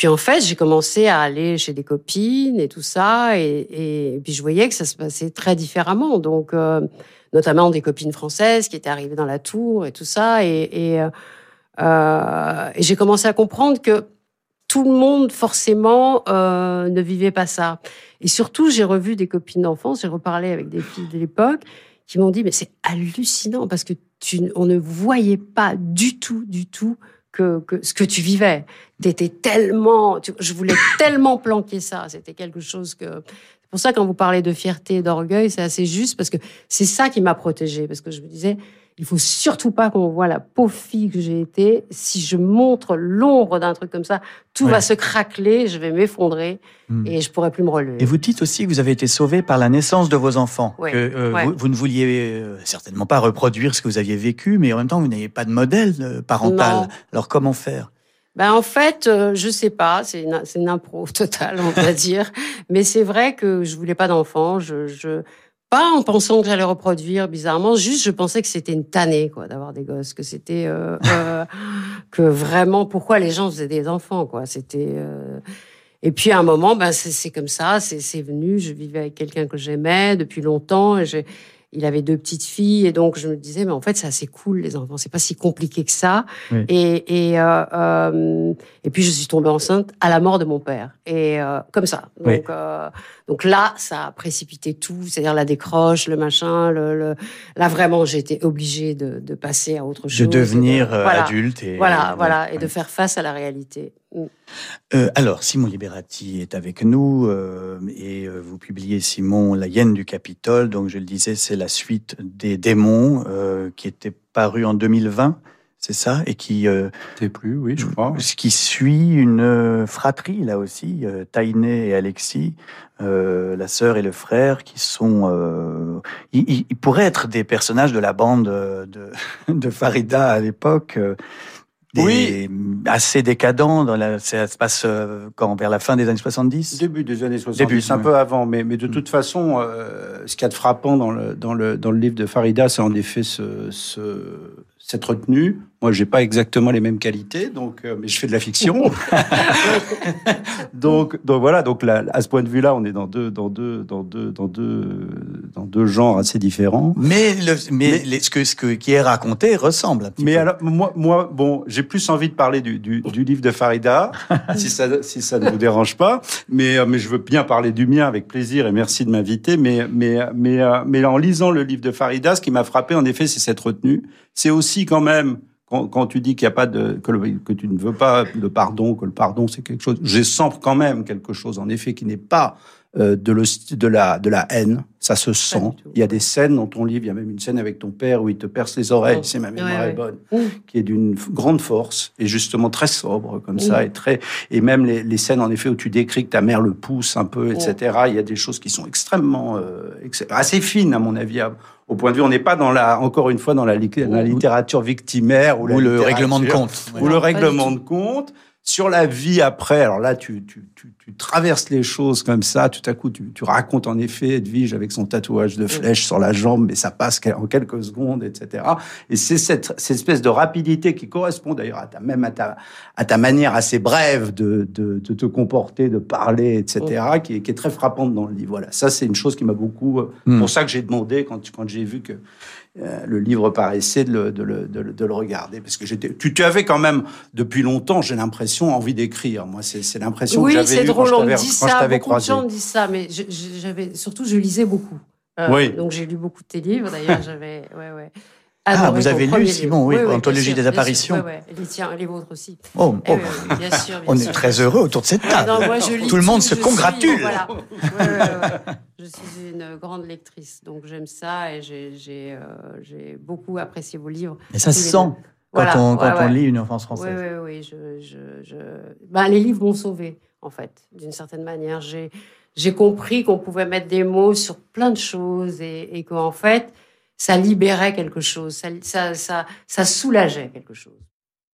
Puis en fait, j'ai commencé à aller chez des copines et tout ça, et, puis je voyais que ça se passait très différemment. Donc, euh, notamment des copines françaises qui étaient arrivées dans la tour et tout ça, et, euh, euh j'ai commencé à comprendre que tout le monde forcément ne vivait pas ça. Et surtout, j'ai revu des copines d'enfance, j'ai reparlé avec des filles de l'époque qui m'ont dit mais c'est hallucinant parce que tu, on ne voyait pas du tout, du tout que, que ce que tu vivais. T'étais tellement, je voulais tellement planquer ça. C'était quelque chose que. C'est pour ça quand vous parlez de fierté d'orgueil, c'est assez juste parce que c'est ça qui m'a protégée parce que je me disais, il faut surtout pas qu'on voit la pauvre fille que j'ai été. Si je montre l'ombre d'un truc comme ça, tout va se craqueler, je vais m'effondrer hmm. et je pourrai plus me relever. Et vous dites aussi que vous avez été sauvé par la naissance de vos enfants, que euh, vous, ne vouliez euh, certainement pas reproduire ce que vous aviez vécu, mais en même temps vous n'avez pas de modèle euh, parental. Alors comment faire? Ben en fait, je sais pas, c'est une, une impro totale, on va dire. Mais c'est vrai que je voulais pas d'enfants. Je, je, pas en pensant que j'allais reproduire bizarrement, juste je pensais que c'était une tannée quoi d'avoir des gosses, que c'était euh, euh, que vraiment pourquoi les gens faisaient des enfants quoi. C'était euh... et puis à un moment ben c'est comme ça, c'est venu. Je vivais avec quelqu'un que j'aimais depuis longtemps et j'ai il avait deux petites filles et donc je me disais mais en fait c'est assez cool les enfants c'est pas si compliqué que ça. Et et euh, euh, et puis je suis tombée enceinte à la mort de mon père. Et euh, comme ça. Donc euh, donc là ça a précipité tout c'est-à-dire la décroche le machin le, le... là vraiment j'ai été obligée de, de passer à autre chose de devenir euh, adulte et voilà voilà. et de faire face à la réalité. Euh, alors, Simon Liberati est avec nous euh, et euh, vous publiez, Simon, La hyène du Capitole. Donc, je le disais, c'est la suite des démons qui était paru en 2020, c'est ça? Et qui. T'es plus, oui, je crois. Qui suit une fratrie, là aussi, Tainé et Alexis, la sœur et le frère, qui sont. Ils, pourraient être des personnages de la bande de, de Farida à l'époque oui. assez décadent. Dans la, ça se passe euh, quand vers la fin des années 70 Début des années 70, Début, un peu avant. Mais, mais de mm. toute façon, euh, ce qu'il y a de frappant dans le, dans le, dans le livre de Farida, c'est en effet ce, ce, cette retenue. Moi, j'ai pas exactement les mêmes qualités, donc, euh, mais je fais de la fiction. donc, donc voilà. Donc là, à ce point de vue-là, on est dans deux, dans deux, dans deux, dans deux, dans deux genres assez différents. Mais, le, mais, ce que ce que qui est raconté ressemble. Un petit mais alors, moi, moi, bon, j'ai plus envie de parler du, du, du livre de Farida, si ça, si ça ne vous dérange pas. Mais, euh, mais je veux bien parler du mien avec plaisir et merci de m'inviter. Mais, mais, mais, euh, mais en lisant le livre de Farida, ce qui m'a frappé, en effet, c'est cette retenue. C'est aussi quand même quand, tu dis qu'il n'y a pas de que, tu ne veux pas le pardon, que le pardon c'est quelque chose, je sens quand même quelque chose en effet qui n'est pas euh, de, de, la, de la haine. Ça se sent. Il y a des scènes dans ton livre, il y a même une scène avec ton père où il te perce les oreilles, oh. c'est ma mémoire est bonne, qui est d'une grande force et justement très sobre comme ça et très et même les, les, scènes en effet où tu décris que ta mère le pousse un peu, etc. Il y a des choses qui sont extrêmement euh, assez fines à mon avis. au point de vue, on n'est pas dans la, encore une fois, dans la, la littérature victimaire ou, le règlement de compte. Ou le règlement de compte sur la vie après. Alors là, tu, tu, tu, tu, traverses les choses comme ça. Tout à coup, tu, tu racontes en effet Edwige avec son tatouage de flèche sur la jambe, mais ça passe en quelques secondes, etc. Et c'est cette, cette, espèce de rapidité qui correspond d'ailleurs à ta, même à ta, à ta manière assez brève de, de, de te comporter, de parler, etc., qui, est, qui, est, très frappante dans le livre. Voilà, ça c'est une chose qui m'a beaucoup. Hmm. Pour ça que j'ai demandé quand, quand j'ai vu que euh, le livre paraissait de le, de le, de le, regarder. Parce que j'étais, tu, tu avais quand même, depuis longtemps, j'ai l'impression, envie d'écrire. Moi, c'est, l'impression que j'avais eue quand je t'avais, quand je t'avais croisé. gens disent ça, mais j'avais, surtout, je lisais beaucoup. Euh, oui. Donc, j'ai lu beaucoup de tes livres. D'ailleurs, j'avais, ouais, ouais. Ah, vous avez lu Simon, oui, oui, Anthologie des apparitions. Oui, oui, les tiens, les vôtres aussi. Oh, oh. Eh bien sûr, bien on est très heureux autour de cette table. non, moi, je lis tout le monde se congratule. Suis, voilà. je suis une grande lectrice, donc j'aime ça et j'ai euh, beaucoup apprécié vos livres. Et ça se sent quand, voilà. on, quand on lit une enfance française. Oui, oui, oui. Je, je, je... Ben, les livres m'ont sauvé, en fait, d'une certaine manière. J'ai compris qu'on pouvait mettre des mots sur plein de choses et, et qu'en fait, ça libérait quelque chose, ça, ça, ça, soulageait quelque chose.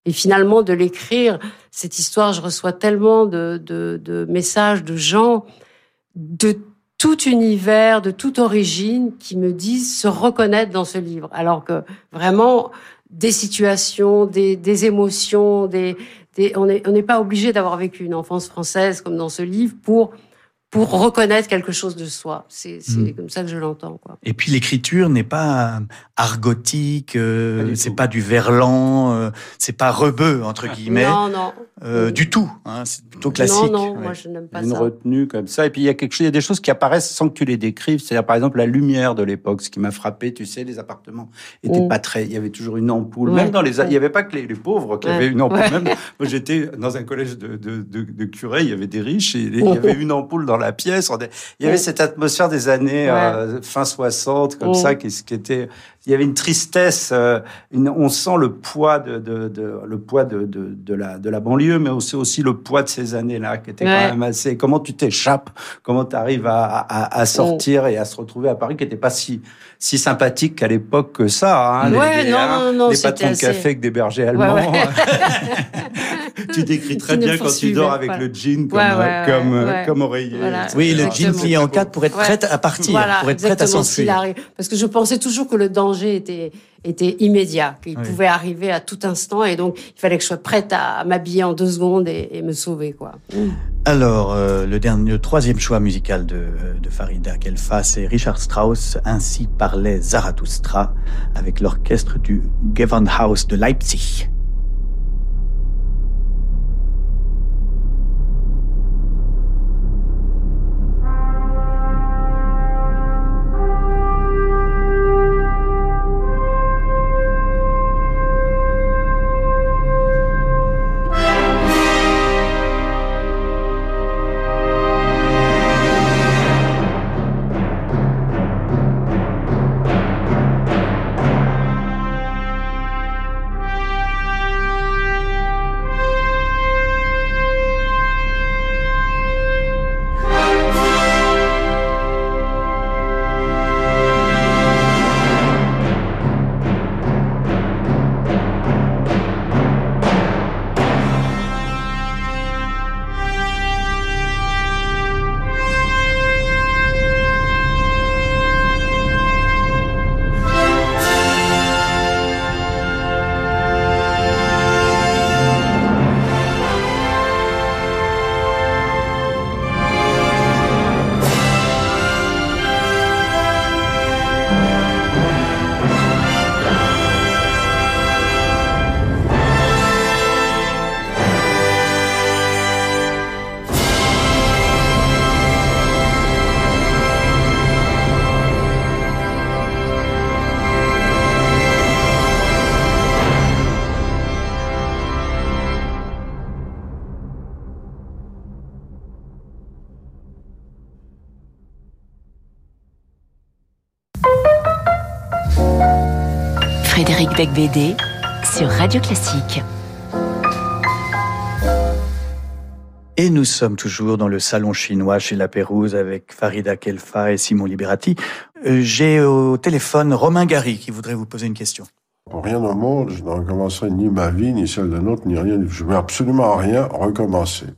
Et finalement, de l'écrire, cette histoire, je reçois tellement de, de, de, messages de gens de tout univers, de toute origine, qui me disent se reconnaître dans ce livre. Alors que vraiment, des situations, des, des émotions, des, des on n'est pas obligé d'avoir vécu une enfance française comme dans ce livre pour pour reconnaître quelque chose de soi. C'est hmm. comme ça que je l'entends. Et puis l'écriture n'est pas argotique, euh, c'est pas du verlan, euh, c'est pas rebeu entre guillemets. Non, non. Euh, du tout. Hein, c'est plutôt classique. Non, non, moi je n'aime pas une ça. Une retenue comme ça. Et puis il y a quelque chose, il y a des choses qui apparaissent sans que tu les décrives. C'est-à-dire par exemple la lumière de l'époque, ce qui m'a frappé. Tu sais, les appartements étaient hmm. pas très. Il y avait toujours une ampoule. Même dans les, il y avait pas que les, pauvres qui avaient une ampoule. Même moi j'étais dans un collège de, de, de, de curés, il y avait des riches et il y avait une ampoule dans la la pièce. Il y avait cette atmosphère des années euh, fin 60, comme ça, qui, qui, était. Il y avait une tristesse. Euh, on sent le poids de, le poids de, de, la, de la banlieue, mais aussi aussi le poids de ces années-là, qui était quand même assez. Comment tu t'échappes Comment tu arrives à, à, sortir et à se retrouver à Paris, qui n'était pas si si sympathique qu'à l'époque que ça. Hein, ouais, les, non, non, non, les patrons de café avec des bergers allemands. tu décris très bien quand tu dors avec le jean comme, comme, comme oreiller. Oui, le jean plié en quatre pour être prête à partir, pour être prête à s'enfuir. Parce que je pensais toujours que le danger était était immédiat, qu'il pouvait arriver à tout instant, et donc il fallait que je sois prête à m'habiller en deux secondes et, me sauver, quoi. Alors, euh, le dernier, le troisième choix musical de, de Farida Kelfa, c'est Richard Strauss, ainsi parlait Zarathustra, avec l'orchestre du Gewandhaus de Leipzig. Sur Radio Classique. Et nous sommes toujours dans le salon chinois chez La Pérouse avec Farida Kelfa et Simon Liberati. Euh, j'ai au téléphone Romain Gary qui voudrait vous poser une question. Pour rien au monde, je ne recommencerai ni ma vie, ni celle d'un autre, ni rien. Je ne veux absolument rien recommencer.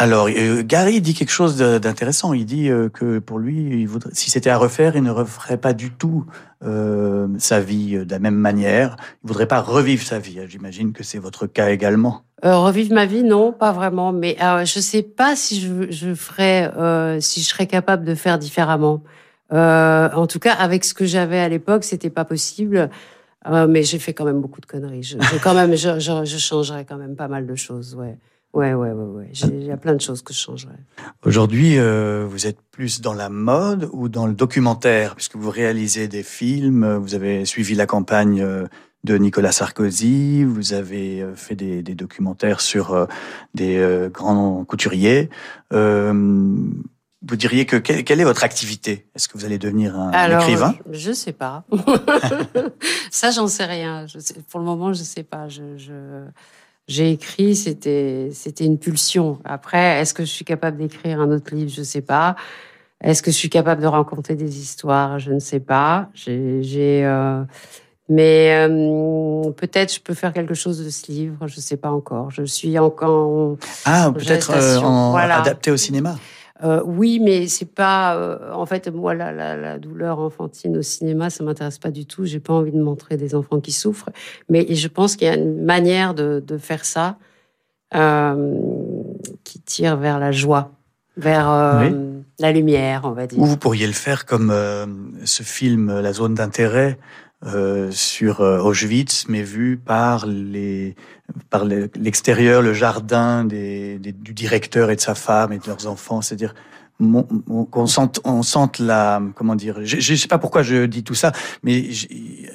Alors, euh, Gary dit quelque chose d'intéressant. Il dit euh, que pour lui, si c'était à refaire, il ne referait pas du tout euh, sa vie de la même manière. Il voudrait pas revivre sa vie. J'imagine que c'est votre cas également. Revivre ma vie, non, pas vraiment. Mais je sais pas si je, ferais, si je serais capable de faire différemment. en tout cas, avec ce que j'avais à l'époque, c'était pas possible. mais j'ai fait quand même beaucoup de conneries. Je, quand même, je changerais quand même pas mal de choses. Ouais. Ouais, ouais, ouais, ouais. Il y a plein de choses que je changerais. Aujourd'hui, euh, vous êtes plus dans la mode ou dans le documentaire, puisque vous réalisez des films, vous avez suivi la campagne euh, de Nicolas Sarkozy, vous avez euh, fait des, des documentaires sur euh, des grands couturiers. vous diriez que quelle, est votre activité? Est-ce que vous allez devenir un, Alors, écrivain? Je, je sais pas. Ça, j'en sais rien. Je sais, pour le moment, je sais pas. je... je j'ai écrit, c'était c'était une pulsion. Après, est-ce que je suis capable d'écrire un autre livre? Je sais pas. Est-ce que je suis capable de raconter des histoires? Je ne sais pas. J'ai euh... mais euh, peut-être je peux faire quelque chose de ce livre. Je sais pas encore. Je suis encore ah peut-être euh, adapté au cinéma. Euh, oui, mais c'est pas. Euh, en fait, moi, la, la, la, douleur enfantine au cinéma, ça m'intéresse pas du tout. J'ai pas envie de montrer des enfants qui souffrent. Mais je pense qu'il y a une manière de, de faire ça euh, qui tire vers la joie, vers euh, la lumière, on va dire. Ou vous pourriez le faire comme euh, ce film La zone d'intérêt euh, sur euh, Auschwitz, mais vu par les par l'extérieur, le jardin des, des, du directeur et de sa femme et de leurs enfants, c'est-à-dire qu'on sente, on sente la, comment dire, je, je sais pas pourquoi je dis tout ça, mais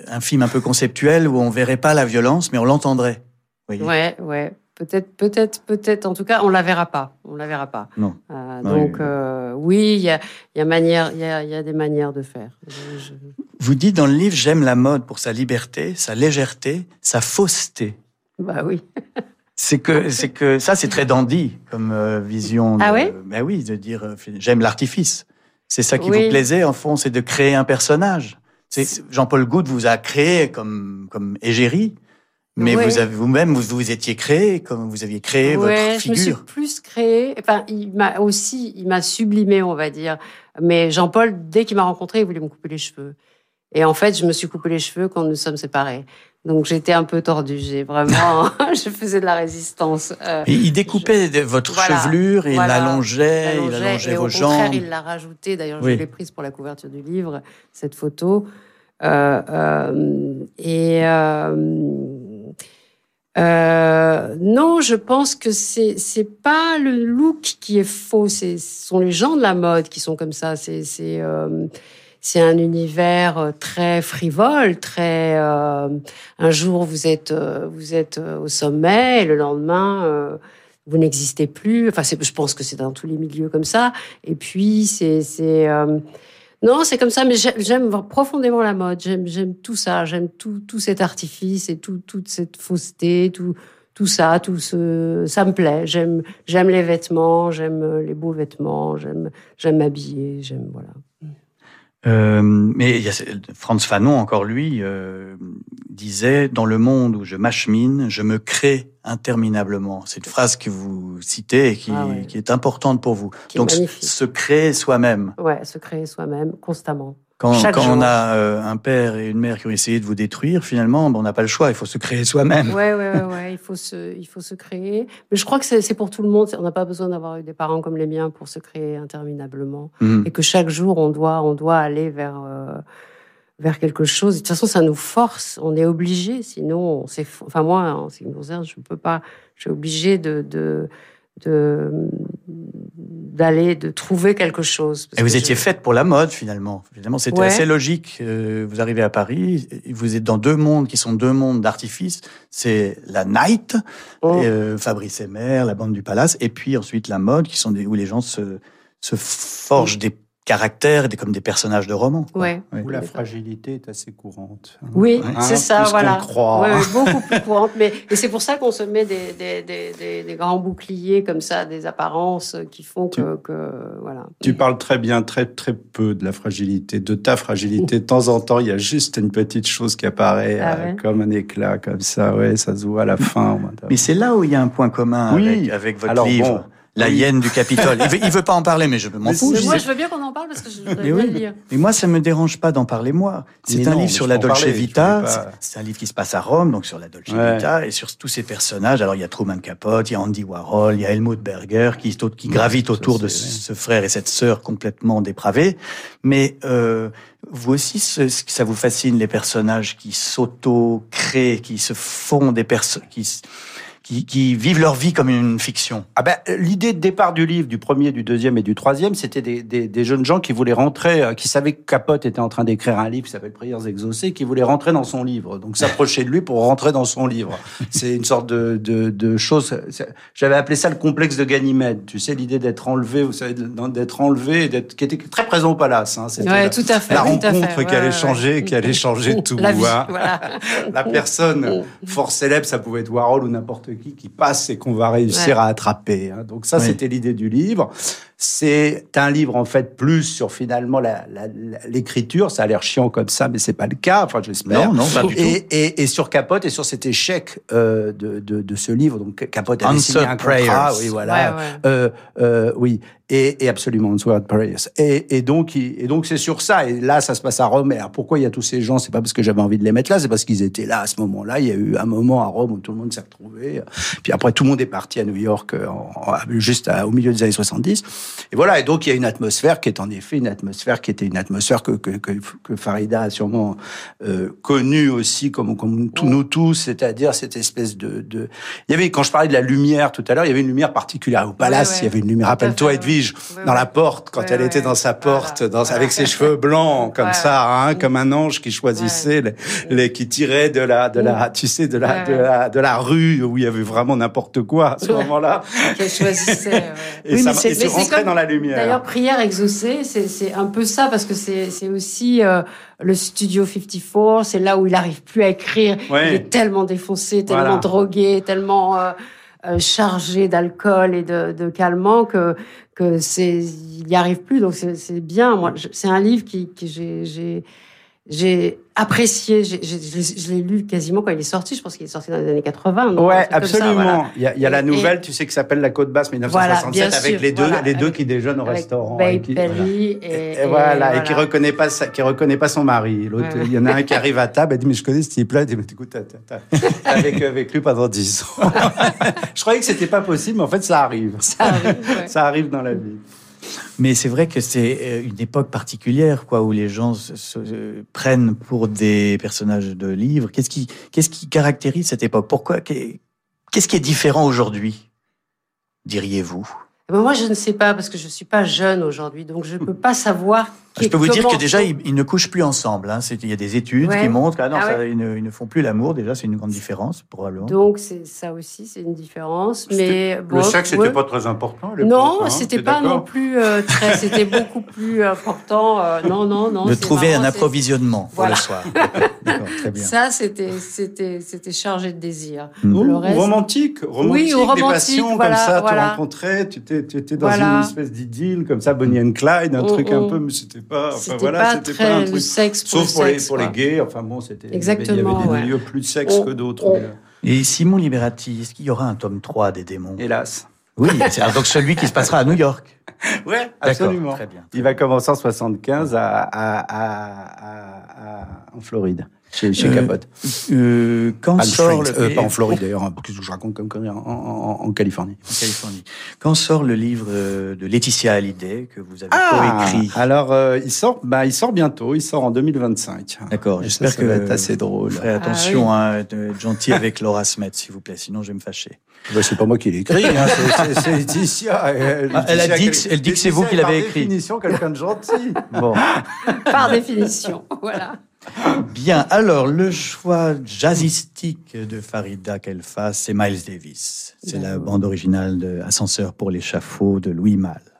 un film un peu conceptuel où on verrait pas la violence, mais on l'entendrait. Ouais, ouais. Peut-être, peut-être, peut-être. En tout cas, on la verra pas. On la verra pas. Non. Euh, donc euh, oui, il y a, y a manière, il y a, y a, des manières de faire. Je... Vous dites dans le livre, j'aime la mode pour sa liberté, sa légèreté, sa fausseté. Bah oui. c'est que, c'est que ça, c'est très dandy comme euh, vision. De, ah oui. Ben oui, de dire j'aime l'artifice. C'est ça qui oui. vous plaisait, en fond, c'est de créer un personnage. Jean-Paul Goude vous a créé comme comme égérie. Mais ouais. vous avez vous-même, vous vous étiez créé, comme vous aviez créé ouais, votre figure. Je me suis plus créé. Enfin, il m'a aussi, il m'a sublimé, on va dire. Mais Jean-Paul, dès qu'il m'a rencontré, il voulait me couper les cheveux. Et en fait, je me suis coupé les cheveux quand nous sommes séparés. Donc j'étais un peu tordue. J'ai vraiment, je faisais de la résistance. Euh, et il découpait je... votre voilà, chevelure, et voilà, il l'allongeait, il allongeait vos jambes. Au contraire, il l'a rajouté. D'ailleurs, oui. je l'ai prise pour la couverture du livre, cette photo. Euh, euh, et euh, non, je pense que c'est c'est pas le look qui est faux, c'est ce sont les gens de la mode qui sont comme ça. C'est c'est euh, c'est un univers très frivole, très. Euh, un jour vous êtes euh, vous êtes au sommet, et le lendemain euh, vous n'existez plus. Enfin, je pense que c'est dans tous les milieux comme ça. Et puis c'est c'est euh, non, c'est comme ça, mais j'aime profondément la mode. J'aime, tout ça. J'aime tout, cet artifice et tout, toute cette fausseté, tout, ça, tout ce, ça me plaît. J'aime, les vêtements, j'aime les beaux vêtements, j'aime, j'aime m'habiller, j'aime, voilà. Euh, mais Franz Fanon, encore lui, euh, disait dans le monde où je m'achemine, je me crée interminablement. C'est une phrase que vous citez et qui, ah ouais. qui est importante pour vous. Qui Donc se créer soi-même. Ouais, se créer soi-même constamment. Quand, on a euh, un père et une mère qui ont essayé de vous détruire, finalement, ben, on n'a pas le choix. Il faut se créer soi-même. Ouais, ouais, ouais, ouais. Il faut se, il faut se créer. Mais je crois que c'est pour tout le monde. On n'a pas besoin d'avoir eu des parents comme les miens pour se créer interminablement. Mhm. Et que chaque jour, on doit, on doit aller vers. Euh, vers quelque chose. De toute façon, ça nous force. On est obligé. Sinon, c'est. Enfin, moi, en ce qui me concerne, je ne peux pas. Je suis obligée de, de, d'aller de trouver quelque chose. Et vous étiez je... faite pour la mode finalement. Finalement, c'était Ouais. assez logique. Euh, vous arrivez à Paris, vous êtes dans deux mondes qui sont deux mondes d'artifice. C'est la night, Oh. et, euh, Fabrice Emmer, la bande du Palace, et puis ensuite la mode, qui sont des où les gens se se forgent des caractères, des, comme des personnages de romans. quoi. Ouais. Ouais. Où la fragilité est assez courante. Oui, Hein, c'est ça, plus qu'on voilà. croit. Ouais, beaucoup plus courante. Mais et c'est pour ça qu'on se met des, des, des, des, des grands boucliers comme ça, des apparences qui font que, que voilà. Tu parles très bien, très très peu de la fragilité, de ta fragilité. De temps en temps, il y a juste une petite chose qui apparaît Ah euh, ouais comme un éclat, comme ça. Ouais, ça se voit à la fin. Mais c'est là où il y a un point commun Oui. avec, avec votre Alors, livre. bon, La oui. hyène du Capitole. Il veut, il veut pas en parler, mais je m'en fous. Moi, je veux bien qu'on en parle parce que je voudrais Mais bien oui. le lire. Mais moi, ça me dérange pas d'en parler moi. C'est un non, livre sur la Dolce parler, Vita. C'est pas- c'est un livre qui se passe à Rome, donc sur la Dolce Ouais. Vita et sur tous ces personnages. Alors il y a Truman Capote, il y a Andy Warhol, il y a Helmut Berger qui, qui gravitent autour de ce frère et cette sœur complètement dépravés. Mais euh, vous aussi, ce, ce- ça vous fascine les personnages qui s'auto-créent, qui se font des personnes, qui, qui, qui vivent leur vie comme une fiction. Ah ben, l'idée de départ du livre, du premier, du deuxième et du troisième, c'était des, des, des jeunes gens qui voulaient rentrer, euh, qui savaient que Capote était en train d'écrire un livre qui s'appelle Prières exaucées, qui voulaient rentrer dans son livre. Donc s'approcher de lui pour rentrer dans son livre. C'est une sorte de, de, de chose. J'avais appelé ça le complexe de Ganymède. Tu sais, l'idée d'être enlevé, vous savez, d'être enlevé, d'être, qui était très présent au palace. Hein. C'était Ouais, la, tout à fait. la tout à fait. rencontre qui Ouais, allait ouais, changer, ouais. qui allait changer tout. La vie, hein. voilà. la personne fort célèbre, ça pouvait être Warhol ou n'importe qui, qui passe et qu'on va réussir Ouais. à attraper. hein. Donc ça, Oui. c'était l'idée du livre. C'est un livre en fait plus sur finalement la- la- la- l'écriture. Ça a l'air chiant comme ça, mais c'est pas le cas. Enfin, j'espère. Non, non, pas du tout. Et, et, et sur Capote et sur cet échec euh, de, de, de ce livre. Donc Capote Answered signé un contrat. Prayers. Oui, voilà. Ouais, ouais. Euh, euh, oui, et, et absolument, Answered Prayers. Et, et donc, il- et donc c'est sur ça. Et là, ça se passe à Rome. Et alors, pourquoi il y a tous ces gens? C'est pas parce que j'avais envie de les mettre là, c'est parce qu'ils étaient là à ce moment-là. Il y a eu un moment à Rome où tout le monde s'est retrouvé. Puis après, tout le monde est parti à New York, euh, en- en- juste à- au milieu des années 70. Et voilà. Et donc, il y a une atmosphère qui est en effet une atmosphère qui était une atmosphère que que, que, que Farida a sûrement euh, connue aussi, comme comme tous nous tous, c'est-à-dire cette espèce de, de. Il y avait quand je parlais de la lumière tout à l'heure, il y avait une lumière particulière au palace. ouais. Il y avait une lumière. Rappelle-toi Edwige ouais. dans la porte quand elle était dans sa porte, dans, avec ses cheveux blancs comme ça, hein, comme un ange qui choisissait les, les- qui tirait de la de la tu sais de la de la de la rue où il y avait vraiment n'importe quoi à ce moment-là. Qu'elle choisissait. Et Oui, ça mais dans la lumière. D'ailleurs, prière exaucée, c'est c'est un peu ça parce que c'est c'est aussi euh, le studio 54. C'est là où il arrive plus à écrire. Ouais. Il est tellement défoncé, tellement Voilà. drogué, tellement euh, euh, chargé d'alcool et de, de calmant que que c'est il y arrive plus. Donc c'est c'est bien. Moi, je- c'est un livre qui que j'ai j'ai apprécié. J'ai- j'ai- Je l'ai- lu quasiment quand il est sorti. Je pense qu'il est sorti dans les années 80. donc Ouais, ça, absolument. voilà. Il y a, il y a la Et- nouvelle, tu sais, qui s'appelle La Côte Basse 1967, Voilà, avec sûr, les deux, voilà, les deux avec- qui déjeunent au Avec restaurant. Babe et qui- Perry voilà. et, Et, voilà, et qui reconnaît pas sa- qui reconnaît pas son mari. L'autre, Ouais, il y en a un qui arrive à table, elle dit mais je connais ce type-là, elle dit mais écoute, t'as, t'as- t'as- t'as vécu avec lui pendant 10 ans. je croyais que c'était pas possible, mais en fait ça arrive. Ça arrive, ouais. Ça arrive dans la vie. Mais c'est vrai que c'est euh, une époque particulière, quoi, où les gens se, se- se prennent pour des personnages de livres. Qu'est-ce qui, qu'est-ce qui caractérise cette époque? Pourquoi qu'est- Qu'est-ce qui est différent aujourd'hui Diriez-vous? Ben, moi, je ne sais pas parce que je suis pas jeune aujourd'hui, donc je peux pas savoir. Je peux vous dire que déjà ils, ils ne couchent plus ensemble. Hein. Il y a des études Ouais. qui montrent que ah Ah ouais. ne, font plus l'amour. Déjà, c'est une grande différence probablement. Donc ça aussi, c'est une différence. Mais bon, le sexe ouais. n'était pas très important. Non, hein, c'était pas non plus euh, très. C'était beaucoup plus important. euh, non, non, non. de trouver marrant, un approvisionnement pour Voilà. le soir. D'accord, très bien. Ça, c'était, c'était, c'était chargé de désir. Mm. Le reste- romantique, romantique, Oui, ou des romantique, passions voilà, comme ça, voilà. tu rencontrais, tu étais, dans une espèce d'idylle comme ça, Bonnie and Clyde, un Mm, truc un mm. peu, mais c'était pas, enfin C'était voilà, pas c'était très pas un truc. sexe pour Sauf le pour, sexe, les, pour les quoi. gays, enfin bon, c'était. Exactement, Il y avait des ouais. milieux plus de sexe On- que d'autres. on- mais, Et Simon Liberati, est-ce qu'il y aura un tome 3 des démons? Hélas. Oui, c'est donc celui qui se passera à New York. Ouais, D'accord, absolument. très bien. Il va commencer en 75 à, à, à, à- à- en Floride, chez, chez Euh, Capote. Euh, quand sort le euh, pas en Floride d'ailleurs, hein, qu'est-ce que je raconte comme connerie, en, en- en Californie. en Californie. Quand sort le livre de Laetitia Hallyday que vous avez Ah, coécrit? alors euh, il sort, bah, il sort bientôt, il sort en 2025. D'accord, j'espère ça, ça que va être assez drôle. Ferez attention à être gentil avec Laura Smet, s'il vous plaît, sinon je vais me fâcher. Bah, c'est pas moi qui l'ai écrit, hein, c'est- Laetitia. Ah, elle a Laetitia dit que- elle dit que c'est vous qui l'avez est par écrit. définition quelqu'un de gentil. Bon, Par définition, voilà. Bien. Alors, le choix jazzistique de Farida Kelfas, c'est Miles Davis. C'est la bande originale de Ascenseur pour l'échafaud de Louis Malle.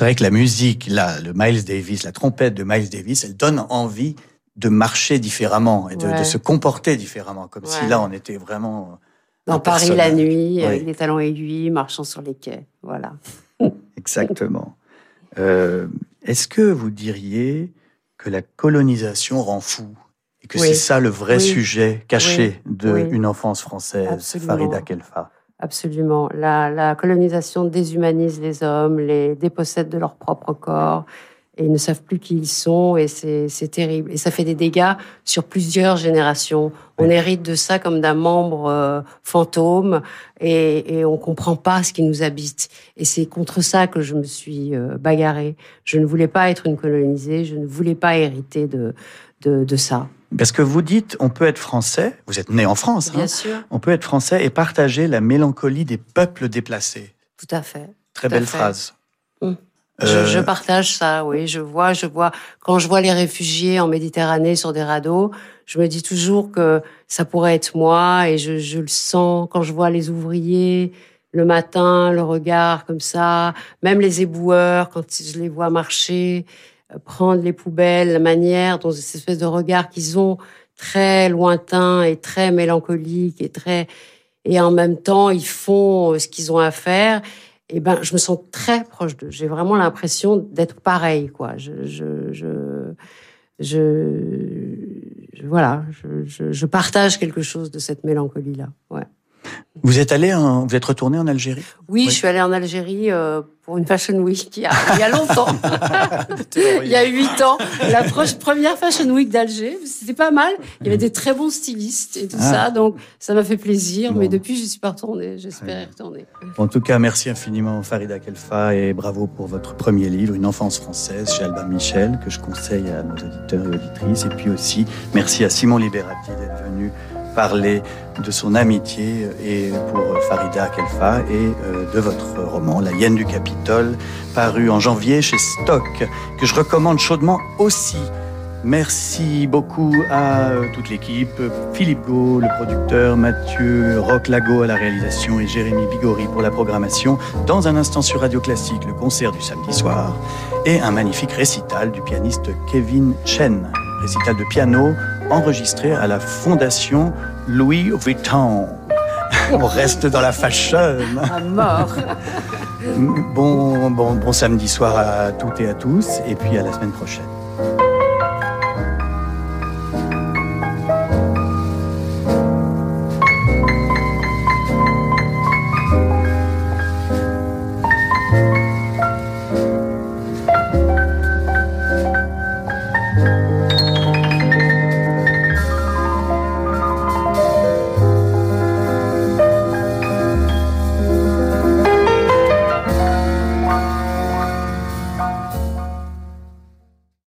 C'est vrai que la musique, là, le Miles Davis, la trompette de Miles Davis, elle donne envie de marcher différemment et de, se comporter différemment, comme si là on était vraiment dans Paris la nuit, avec les talons aiguilles, marchant sur les quais, voilà. Exactement. Euh, est-ce que vous diriez que la colonisation rend fou et que c'est ça le vrai sujet caché d'une enfance française, Farida Kelfa Absolument. La, la, colonisation déshumanise les hommes, les dépossède de leur propre corps, et ils ne savent plus qui ils sont et c'est terrible. Et ça fait des dégâts sur plusieurs générations. On hérite de ça comme d'un membre euh, fantôme et, et on comprend pas ce qui nous habite. Et c'est contre ça que je me suis euh, bagarrée. Je ne voulais pas être une colonisée, je ne voulais pas hériter de, de, de ça. Parce que vous dites, on peut être français, vous êtes né en France, Bien hein, sûr. on peut être français et partager la mélancolie des peuples déplacés. Tout à fait. Très belle phrase. Hum. Je, je, euh, partage ça, oui. Je vois, je vois. Quand je vois les réfugiés en Méditerranée sur des radeaux, je me dis toujours que ça pourrait être moi, et je, je le sens quand je vois les ouvriers le matin, le regard comme ça, même les éboueurs quand je les vois marcher, euh, prendre les poubelles, la manière dont cette espèce de regard qu'ils ont très lointain et très mélancolique et très et en même temps ils font ce qu'ils ont à faire eh ben, je me sens très proche d'eux. J'ai vraiment l'impression d'être pareil, quoi. Je, je, je, je, voilà, je, je, partage quelque chose de cette mélancolie-là. Ouais. Vous êtes allé, vous êtes retourné en Algérie? Oui, je suis allée en Algérie euh, pour une Fashion Week il y a, il y a longtemps. il y a huit ans. La première Fashion Week d'Alger, c'était pas mal. Il y avait des très bons stylistes et tout ah. ça, donc ça m'a fait plaisir. Mais depuis, je suis pas retournée. J'espère y retourner. En tout cas, merci infiniment Farida Kelfa et bravo pour votre premier livre, Une enfance française, chez Albin Michel, que je conseille à nos auditeurs et auditrices. Et puis aussi, merci à Simon Liberati d'être venu parler de son amitié et pour Farida Kelfa et euh, de votre roman La hyène du Capitole, paru en janvier chez Stock, que je recommande chaudement aussi. Merci beaucoup à euh, toute l'équipe, Philippe Gau, le producteur, Mathieu Roch-Lago à la réalisation et Jérémy Bigori pour la programmation. Dans un instant sur Radio Classique, le concert du samedi soir et un magnifique récital du pianiste Kevin Chen, récital de piano enregistré à la Fondation Louis Vuitton. On reste dans la fashion. À mort. Bon, bon, bon samedi soir à toutes et à tous, et puis à la semaine prochaine.